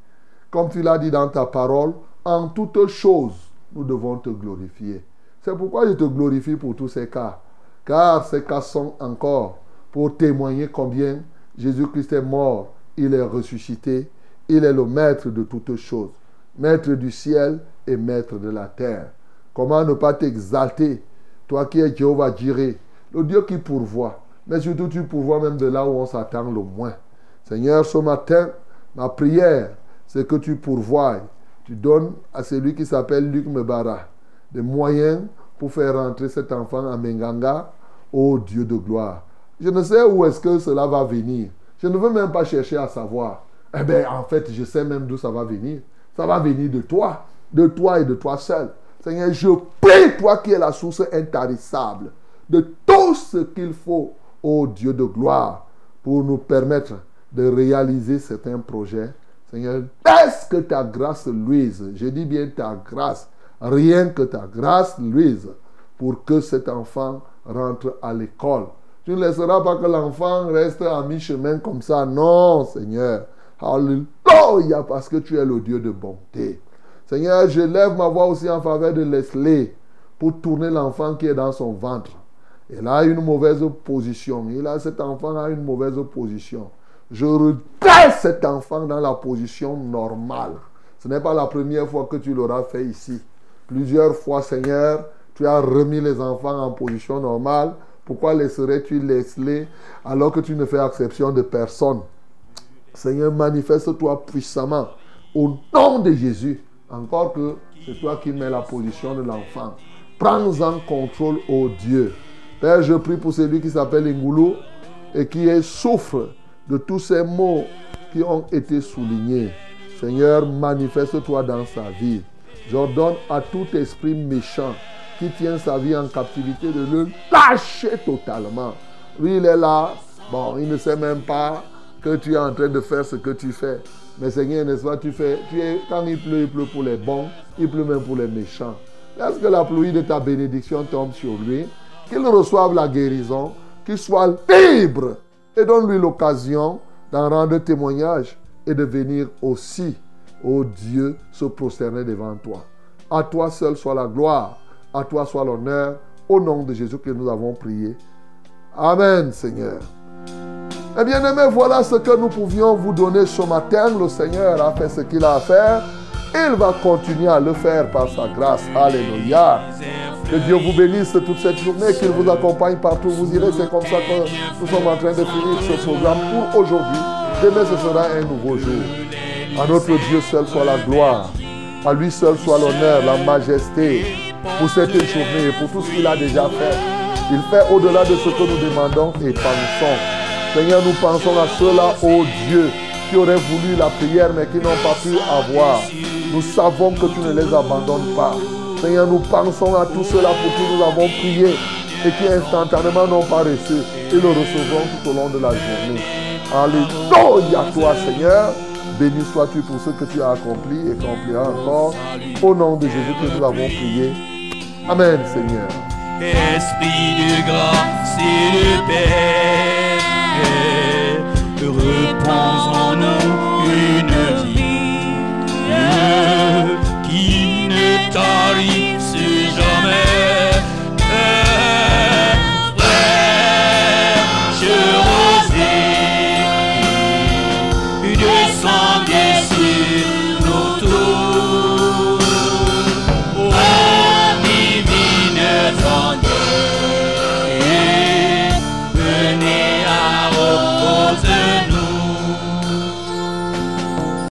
Comme tu l'as dit dans ta parole, en toutes choses, nous devons te glorifier. C'est pourquoi je te glorifie pour tous ces cas. Car ces cas sont encore pour témoigner combien Jésus-Christ est mort, il est ressuscité, il est le maître de toutes choses, maître du ciel et maître de la terre. Comment ne pas t'exalter, toi qui es Jéhovah Jireh, le Dieu qui pourvoit, mais surtout tu pourvois même de là où on s'attend le moins. Seigneur, ce matin, ma prière, c'est que tu pourvoies, tu donnes à celui qui s'appelle Luc Mebara des moyens pour faire rentrer cet enfant à Menganga, ô Dieu de gloire. Je ne sais où est-ce que cela va venir. Je ne veux même pas chercher à savoir. Eh bien, en fait, je sais même d'où ça va venir. Ça va venir de toi, de toi et de toi seul. Seigneur, je prie, toi qui es la source intarissable de tout ce qu'il faut, ô Dieu de gloire, pour nous permettre de réaliser certains projets. Seigneur, est-ce que ta grâce luise? Je dis bien ta grâce. Rien que ta grâce luise pour que cet enfant rentre à l'école. Tu ne laisseras pas que l'enfant reste à mi-chemin comme ça. Non, Seigneur. Alléluia, parce que tu es le Dieu de bonté. Seigneur, je lève ma voix aussi en faveur de Leslie pour tourner l'enfant qui est dans son ventre. Il a une mauvaise position. Il a, cet enfant a une mauvaise position. Je redresse cet enfant dans la position normale. Ce n'est pas la première fois que tu l'auras fait ici. Plusieurs fois, Seigneur, tu as remis les enfants en position normale. Pourquoi laisserais-tu Leslie alors que tu ne fais exception de personne? Seigneur, manifeste-toi puissamment au nom de Jésus. Encore que c'est toi qui mets la position de l'enfant. Prends en contrôle, ô Dieu. Père, je prie pour celui qui s'appelle Ngoulou et qui souffre de tous ces mots qui ont été soulignés. Seigneur, manifeste-toi dans sa vie. J'ordonne à tout esprit méchant qui tient sa vie en captivité, de le lâcher totalement. Lui, il est là. Bon, il ne sait même pas que tu es en train de faire ce que tu fais. Mais Seigneur, n'est-ce pas, tu fais, tu es, quand il pleut, il pleut pour les bons, il pleut même pour les méchants. Laisse que la pluie de ta bénédiction tombe sur lui, qu'il reçoive la guérison, qu'il soit libre et donne-lui l'occasion d'en rendre témoignage et de venir aussi, ô Dieu, se prosterner devant toi. À toi seul soit la gloire, à toi soit l'honneur, au nom de Jésus que nous avons prié. Amen, Seigneur. Eh bien, aimé, voilà ce que nous pouvions vous donner ce matin. Le Seigneur a fait ce qu'il a à faire. Il va continuer à le faire par sa grâce. Alléluia. Que Dieu vous bénisse toute cette journée, qu'il vous accompagne partout où vous irez. C'est comme ça que nous sommes en train de finir ce programme pour aujourd'hui. Demain, ce sera un nouveau jour. À notre Dieu seul soit la gloire. À lui seul soit l'honneur, la majesté pour cette journée pour tout ce qu'il a déjà fait. Il fait au-delà de ce que nous demandons et pensons. Seigneur, nous pensons à ceux-là, ô Dieu, qui auraient voulu la prière mais qui n'ont pas pu avoir. Nous savons que tu ne les abandonnes pas. Seigneur, nous pensons à tout cela pour qui nous avons prié et qui instantanément n'ont pas reçu. Et le recevrons tout au long de la journée. Alléluia toi, Seigneur. Béni sois-tu pour ce que tu as accompli et accompliras encore. Au nom de Jésus que nous avons prié. Amen, Seigneur. Esprit de grâce et de paix, en nous. victoria.